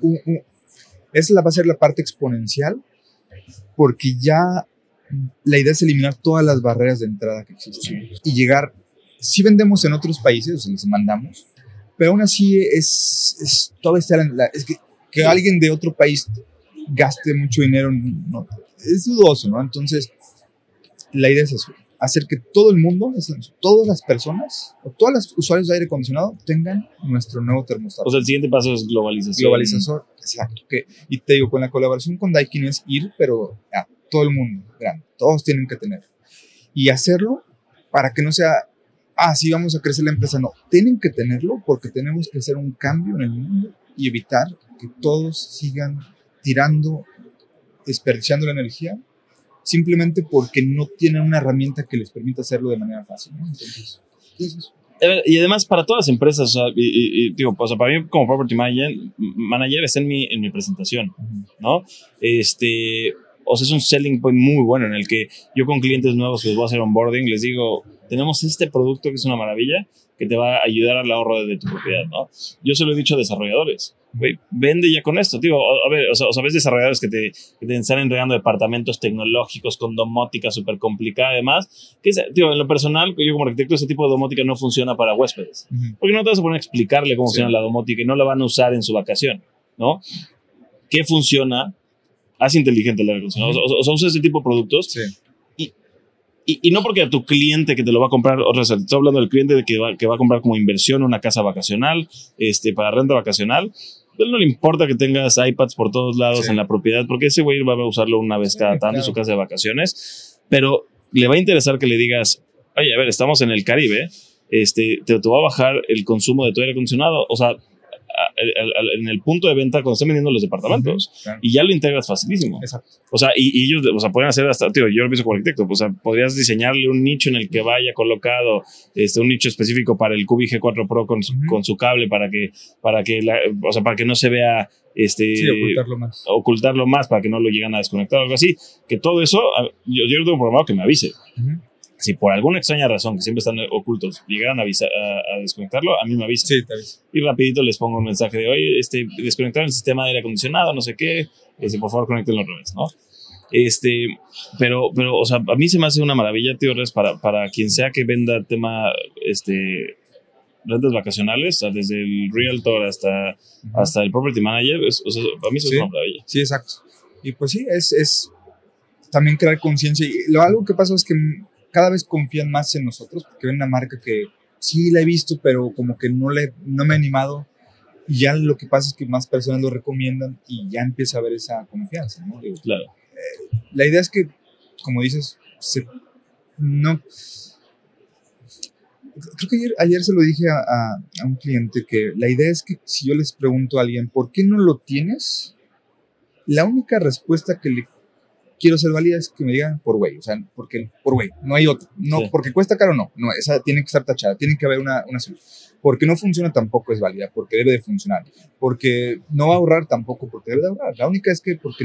un- un- esa la va a ser la parte exponencial, porque ya la idea es eliminar todas las barreras de entrada que existen y llegar. Si vendemos en otros países, o sea, les mandamos, pero aún así es, es todavía está la- la- es que, que alguien de otro país gaste mucho dinero, no, es dudoso, ¿no? Entonces, la idea es eso, hacer que todo el mundo, todas las personas, o todos los usuarios de aire acondicionado tengan nuestro nuevo termostato. O sea, el siguiente paso es globalización. globalizador, exacto. Que, y te digo, con la colaboración con Daikin es ir, pero a todo el mundo, grande, todos tienen que tener. Y hacerlo para que no sea, ah, sí, vamos a crecer la empresa, no, tienen que tenerlo porque tenemos que hacer un cambio en el mundo y evitar que todos sigan tirando, desperdiciando la energía, simplemente porque no tienen una herramienta que les permita hacerlo de manera fácil. ¿no? Entonces, ver, Y además, para todas las empresas, o sea, y, y- y, digo, o sea, para mí como property manager, manager está en mi, en mi presentación, ¿no? Este, o sea, es un selling point muy bueno en el que yo con clientes nuevos que les voy a hacer onboarding, les digo, tenemos este producto que es una maravilla, que te va a ayudar al ahorro de, tu propiedad, ¿no? Yo se lo he dicho a desarrolladores, vende ya con esto, digo, a, a ver, o sea, o ves desarrolladores que te, que te están entregando departamentos tecnológicos con domótica súper complicada además, que tío, en lo personal, yo como arquitecto, ese tipo de domótica no funciona para huéspedes. Ujú. Porque no te vas a poner a explicarle cómo Sí. funciona la domótica y no la van a usar en su vacación, ¿no? ¿Qué funciona? Haz inteligente el aire acondicionado. O sea, o sea, usa ese tipo de productos Sí. y, y no porque a tu cliente que te lo va a comprar, otra vez, estoy hablando del cliente de que va, que va a comprar como inversión una casa vacacional, este, para renta vacacional. Él no le importa que tengas iPads por todos lados Sí. en la propiedad, porque ese güey va a usarlo una vez Sí, cada tanto en claro. su casa de vacaciones, pero le va a interesar que le digas, oye, a ver, estamos en el Caribe, este, te, te va a bajar el consumo de tu aire acondicionado, o sea, en el punto de venta cuando están vendiendo los departamentos, Ujú, claro. y ya lo integras facilísimo. Exacto. O sea, y, y ellos, o sea, pueden hacer hasta, tío, yo lo pienso como arquitecto, pues, o sea, podrías diseñarle un nicho en el que vaya colocado, este, un nicho específico para el Cubi G4 Pro con su, Ujú. con su cable para que, para que, la, o sea, para que no se vea, este, Sí, ocultarlo más. ocultarlo más, para que no lo lleguen a desconectar o algo así. Que todo eso, yo, yo tengo programado que me avise. Ujú. Si por alguna extraña razón, que siempre están ocultos, llegaran a, avisar, a, a desconectarlo, a mí me avisa Sí, tal vez. y rapidito les pongo un mensaje de, oye, este, desconectaron el sistema de aire acondicionado, no sé qué, este, por favor conectenlo otra vez, ¿no? Este, pero, pero, o sea, a mí se me hace una maravilla, tío, para, para quien sea que venda tema, este, rentas vacacionales, desde el realtor hasta, hasta el property manager, es- o sea, a mí eso Sí. es una maravilla. Sí, exacto. Y pues sí, es, es también crear conciencia. Y lo, algo que pasa es que cada vez confían más en nosotros porque ven una marca que sí la he visto, pero como que no, le, no me he animado. Y ya lo que pasa es que más personas lo recomiendan y ya empieza a haber esa confianza. ¿no? Digo, Claro. la idea es que, como dices, se, no. Creo que ayer, ayer se lo dije a, a- a un cliente que la idea es que si yo les pregunto a alguien, ¿por qué no lo tienes? La única respuesta que le quiero ser válida es que me digan por güey, o sea, porque por güey, no hay otra. No, Sí. porque cuesta caro, no, no, esa tiene que estar tachada, tiene que haber una, una solución. Porque no funciona tampoco es válida, porque debe de funcionar. Porque no va a ahorrar tampoco, porque debe de ahorrar. La única es que porque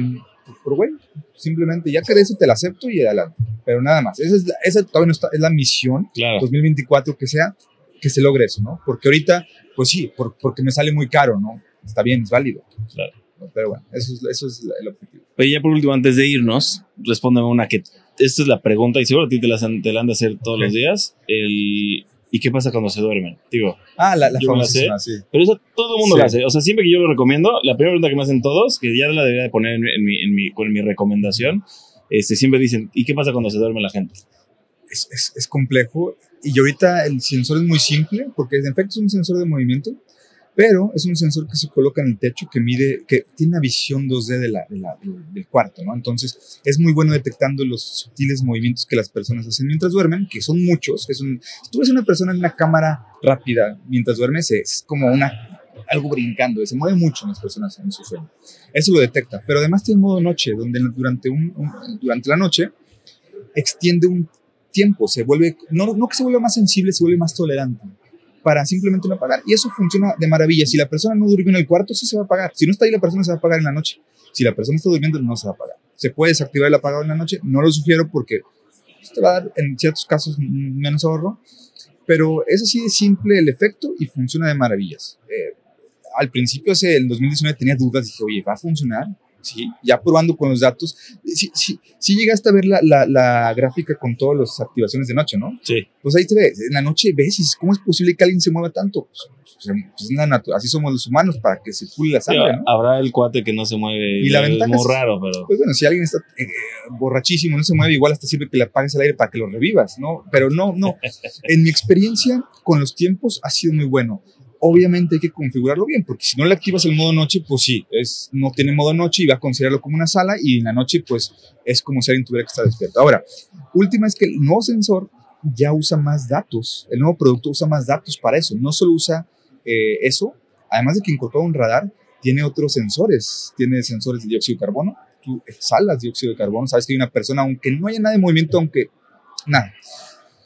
por güey, simplemente ya que de eso te la acepto y adelante. Pero nada más. Esa, es la, esa todavía no está, es la misión Claro. 2024 que sea que se logre eso, ¿no? Porque ahorita pues sí, por- porque me sale muy caro, ¿no? Está bien, es válido. Claro. Pero bueno, eso es, eso es el objetivo. Oye, ya por último, antes de irnos, respóndeme una que. Esta es la pregunta y seguro a ti te la, te la han de hacer todos Ok. los días. El, ¿Y qué pasa cuando se duermen? Digo, Ah, la, la Yo me la sí. pero eso todo el mundo Sí. lo hace. O sea, siempre que yo lo recomiendo, la primera pregunta que me hacen todos, que ya la debería de poner en, mi- en mi, en mi, con mi recomendación, este, siempre dicen, ¿y qué pasa cuando se duerme la gente? es, es, es complejo. Y ahorita el sensor es muy simple, porque en efecto es un sensor de movimiento, pero es un sensor que se coloca en el techo que mide, que tiene una visión 2D de la, de la- del- cuarto, ¿no? Entonces es muy bueno detectando los sutiles movimientos que las personas hacen mientras duermen, que son muchos. Que son, si tú ves una persona en una cámara rápida mientras duermes, es como una, algo brincando, se mueve mucho en las personas en su sueño. Eso lo detecta, pero además tiene modo noche, donde durante, un, un- durante la noche extiende un tiempo, se vuelve, no, no que se vuelva más sensible, se vuelve más tolerante para simplemente no apagar. Y eso funciona de maravilla. Si la persona no durmió en el cuarto, sí se va a apagar. Si no está ahí, la persona se va a apagar en la noche. Si la persona está durmiendo, no se va a apagar. ¿Se puede desactivar el apagado en la noche? No lo sugiero porque pues, te va a dar en ciertos casos menos ahorro, pero es así de simple el efecto y funciona de maravillas. Eh, al principio, hace el 2019, tenía dudas, dije, oye, ¿va a funcionar? Sí, ya probando con los datos. Sí, sí, sí llegaste a ver la, la, la gráfica con todas las activaciones de noche, ¿no? Sí. Pues ahí te ves, en la noche ves y dices, ¿cómo es posible que alguien se mueva tanto? Pues, pues, pues, así somos los humanos, para que circule la sangre, ¿no? Habrá el cuate que no se mueve. Y la es ventaja muy es- raro, pero. Pues bueno, si alguien está eh, borrachísimo, no se mueve, igual hasta sirve que le apagues el aire para que lo revivas, ¿no? Pero no, no. [laughs] En mi experiencia con los tiempos ha sido muy bueno. Obviamente hay que configurarlo bien, porque si no le activas el modo noche, pues sí, es, no tiene modo noche y va a considerarlo como una sala y en la noche, pues es como si alguien tuviera que estar despierto. Ahora, última es que el nuevo sensor ya usa más datos, el nuevo producto usa más datos para eso, no solo usa eh, eso, además de que incorpora un radar, tiene otros sensores, tiene sensores de dióxido de carbono, tú exhalas dióxido de carbono, sabes que hay una persona, aunque no haya nada de movimiento, aunque nada,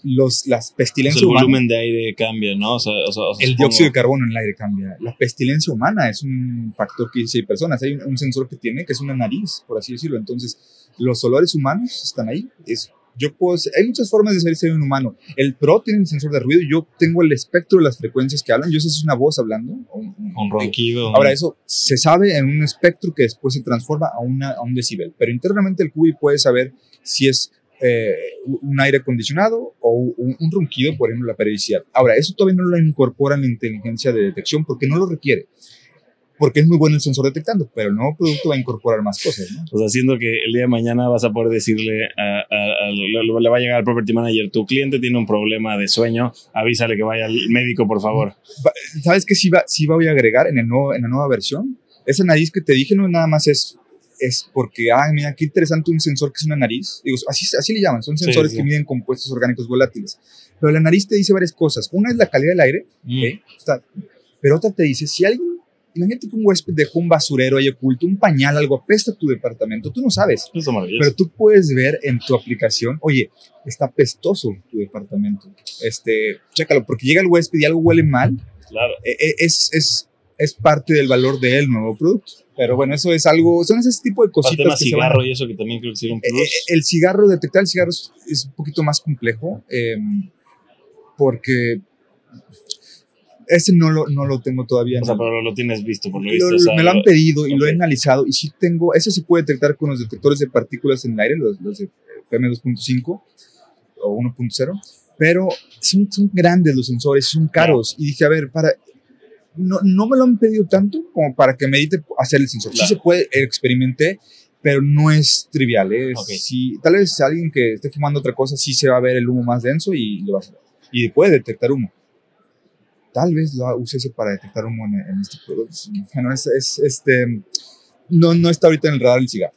los, las O pestilencias sea, el humanas- volumen de aire cambia, ¿no? O sea, o sea, o el supongo- dióxido de carbono en el aire cambia. La pestilencia humana es un factor que dice personas. Hay un, un sensor que tiene, que es una nariz, por así decirlo. Entonces, los olores humanos están ahí. Es, yo puedo, hay muchas formas de saber si hay un humano. El Pro tiene un sensor de ruido. Yo tengo el espectro de las frecuencias que hablan. Yo sé si es una voz hablando. o un- Un ronquido. Ahora, eso se sabe en un espectro que después se transforma a, una, a un decibel. Pero internamente el QI puede saber si es eh, un aire acondicionado o un, un ronquido, por ejemplo, la periodicidad. Ahora, eso todavía no lo incorpora en la inteligencia de detección porque no lo requiere. Porque es muy bueno el sensor detectando, pero el nuevo producto va a incorporar más cosas. ¿no? O sea, siendo que el día de mañana vas a poder decirle a, a- a- le, va a llegar al property manager, tu cliente tiene un problema de sueño, avísale que vaya al médico, por favor. ¿Sabes qué sí, va, sí voy a agregar en, el nuevo, en la nueva versión? Esa nariz que te dije no nada más es, es porque, ah, mira, qué interesante un sensor que es una nariz. Digo, así, así le llaman, son sensores sí. que miden compuestos orgánicos volátiles. Pero la nariz te dice varias cosas. Una es la calidad del aire, Mm. ¿ok? Está- pero otra te dice, si alguien, imagínate que un huésped dejó un basurero ahí oculto, un pañal, algo apesta tu departamento, tú no sabes. Eso es maravilloso. Pero tú puedes ver en tu aplicación, oye, está pestoso tu departamento. Este, chécalo, porque llega el huésped y algo huele mal, claro. eh, eh, es, es, es parte del valor del nuevo producto. Pero bueno, eso es algo, son ese tipo de El cositas van- cigarro y eso que también creo que un Eh, plus. eh, el cigarro, detectar el cigarro es, es un poquito más complejo eh, porque ese no lo, no lo tengo todavía. o sea, el- pero lo tienes visto, por lo lo- visto. o sea, me lo han pedido y lo he analizado y sí tengo, ese se puede detectar con los detectores de partículas en el aire, los, los de PM2.5 o 1.0, pero son, son grandes los sensores, son caros y dije, a ver, para... No, no me lo han pedido tanto como para que medite hacer el sensor. Claro. Sí se puede, experimenté, pero no es trivial. ¿eh? Sí, tal vez alguien que esté fumando otra cosa sí se va a ver el humo más denso y lo va a. Y puede detectar humo. Tal vez lo use ese para detectar humo en, en este producto. Bueno, es, es, este, no, no está ahorita en el radar el cigarro.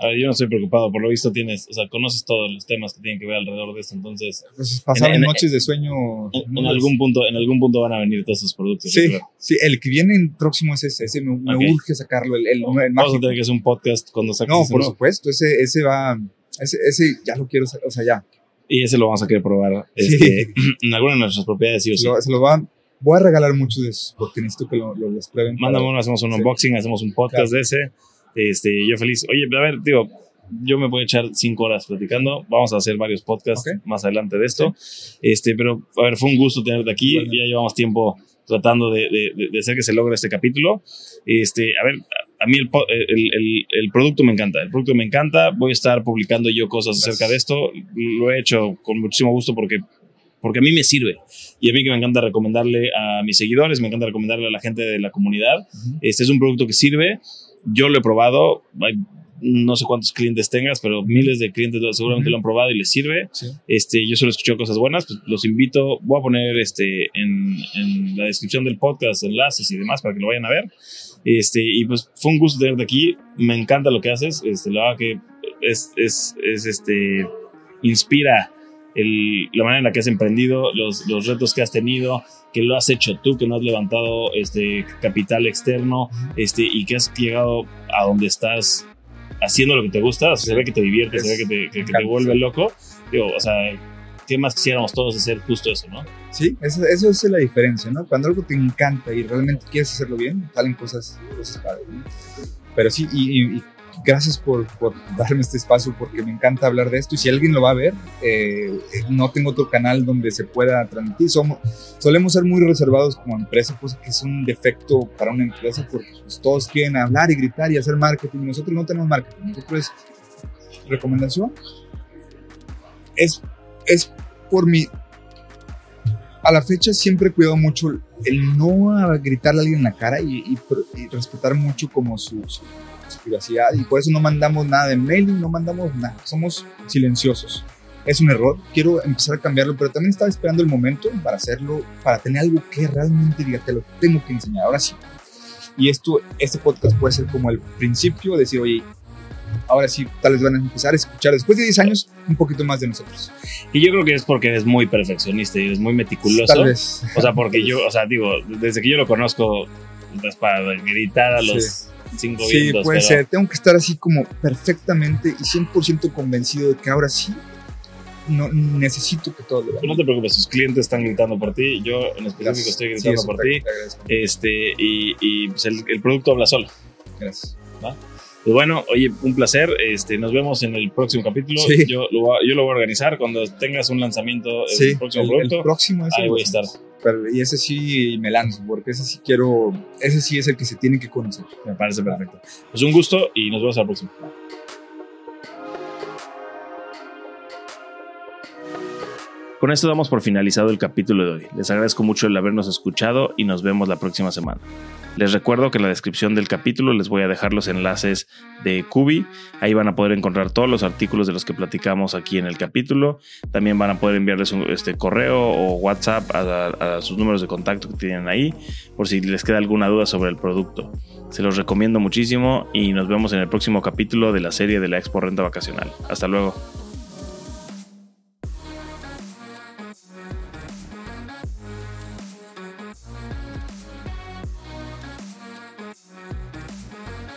A ver, yo no estoy preocupado, por lo visto tienes, o sea, conoces todos los temas que tienen que ver alrededor de esto, entonces Pues pasaron En- en- noches de sueño. en, en algún punto, en algún punto van a venir todos esos productos. Sí, creo. sí, el que viene en próximo es ese. Ese me, me urge sacarlo. El, el, el Vamos a tener que hacer un podcast cuando saques No, por nuevo. supuesto. Ese, ese va. Ese, ese ya lo quiero. O sea, ya. Y ese lo vamos a querer probar Sí. este, [clears throat] en alguna de nuestras propiedades, sí o sí. Lo- se lo va. Voy a regalar muchos de esos porque necesito que lo, lo, los prueben. Mándame uno, hacemos un Sí. unboxing, hacemos un podcast de ese. Este, yo feliz. Oye, a ver, digo, yo me voy a echar cinco horas platicando. Vamos a hacer varios podcasts Ok. más adelante de esto. Este, pero, a ver, fue un gusto tenerte aquí. Igualmente. Ya llevamos tiempo tratando de, de, hacer que se logre este capítulo. Este, a ver, a mí el, el, el, producto me encanta, el producto me encanta, voy a estar publicando yo cosas acerca de esto, lo he hecho con muchísimo gusto porque porque a mí me sirve. Y a mí que me encanta recomendarle a mis seguidores, me encanta recomendarle a la gente de la comunidad. Este es un producto que sirve. Yo lo he probado. No sé cuántos clientes tengas, pero miles de clientes seguramente lo han probado y les sirve. Este, yo solo escucho cosas buenas, pues los invito, voy a poner este, en, en, la descripción del podcast enlaces y demás para que lo vayan a ver. Este, y pues fue un gusto tenerte aquí, me encanta lo que haces, este, la verdad que es, es, es este, inspira el, la manera en la que has emprendido, los, los retos que has tenido, que lo has hecho tú, que no has levantado este capital externo este, y que has llegado a donde estás haciendo lo que te gusta, se ve que te diviertes, se ve que te, que, te vuelve loco. Digo, o sea, ¿qué más quisiéramos todos hacer justo eso, no? Sí, eso, eso es la diferencia, ¿no? Cuando algo te encanta y realmente quieres hacerlo bien, salen cosas, cosas padres, ¿no? Pero sí, y gracias por, por, darme este espacio porque me encanta hablar de esto y si alguien lo va a ver, eh, no tengo otro canal donde se pueda transmitir. Somos, solemos ser muy reservados como empresa, cosa que es un defecto para una empresa porque pues, todos quieren hablar y gritar y hacer marketing. Nosotros no tenemos marketing, nosotros es recomendación. Es, es por mi... A la fecha siempre he cuidado mucho el no gritarle a alguien en la cara y, respetar mucho como su privacidad y por eso no mandamos nada de mailing, no mandamos nada, somos silenciosos. Es un error, quiero empezar a cambiarlo, pero también estaba esperando el momento para hacerlo, para tener algo que realmente diga, te lo tengo que enseñar, ahora sí. Y esto, este podcast puede ser como el principio, decir, oye, ahora sí, tal vez van a empezar a escuchar después de 10 años un poquito más de nosotros. Y yo creo que es porque eres muy perfeccionista y eres muy meticuloso. Tal vez. O sea, porque yo, o sea, digo, desde que yo lo conozco, pues para gritar a los sí, puede ser. Tengo que estar así como perfectamente y 100% convencido de que ahora sí no, necesito que todo lo No te preocupes, tus clientes están gritando por ti, yo en específico estoy gritando por ti. Este, y, y pues el, el, producto habla solo. Gracias. Pues bueno, oye, un placer. Este, nos vemos en el próximo capítulo. Yo, lo, yo lo voy a organizar cuando tengas un lanzamiento del próximo producto. El próximo es ahí voy a estar y ese sí me lanzo, porque ese sí quiero, ese sí es el que se tiene que conocer. Me parece perfecto. Pues un gusto y nos vemos la próxima. Con esto damos por finalizado el capítulo de hoy. Les agradezco mucho el habernos escuchado y nos vemos la próxima semana. Les recuerdo que en la descripción del capítulo les voy a dejar los enlaces de Kubi. Ahí van a poder encontrar todos los artículos de los que platicamos aquí en el capítulo. También van a poder enviarles un este, correo o WhatsApp a, sus números de contacto que tienen ahí por si les queda alguna duda sobre el producto. Se los recomiendo muchísimo y nos vemos en el próximo capítulo de la serie de la Expo Renta Vacacional. Hasta luego.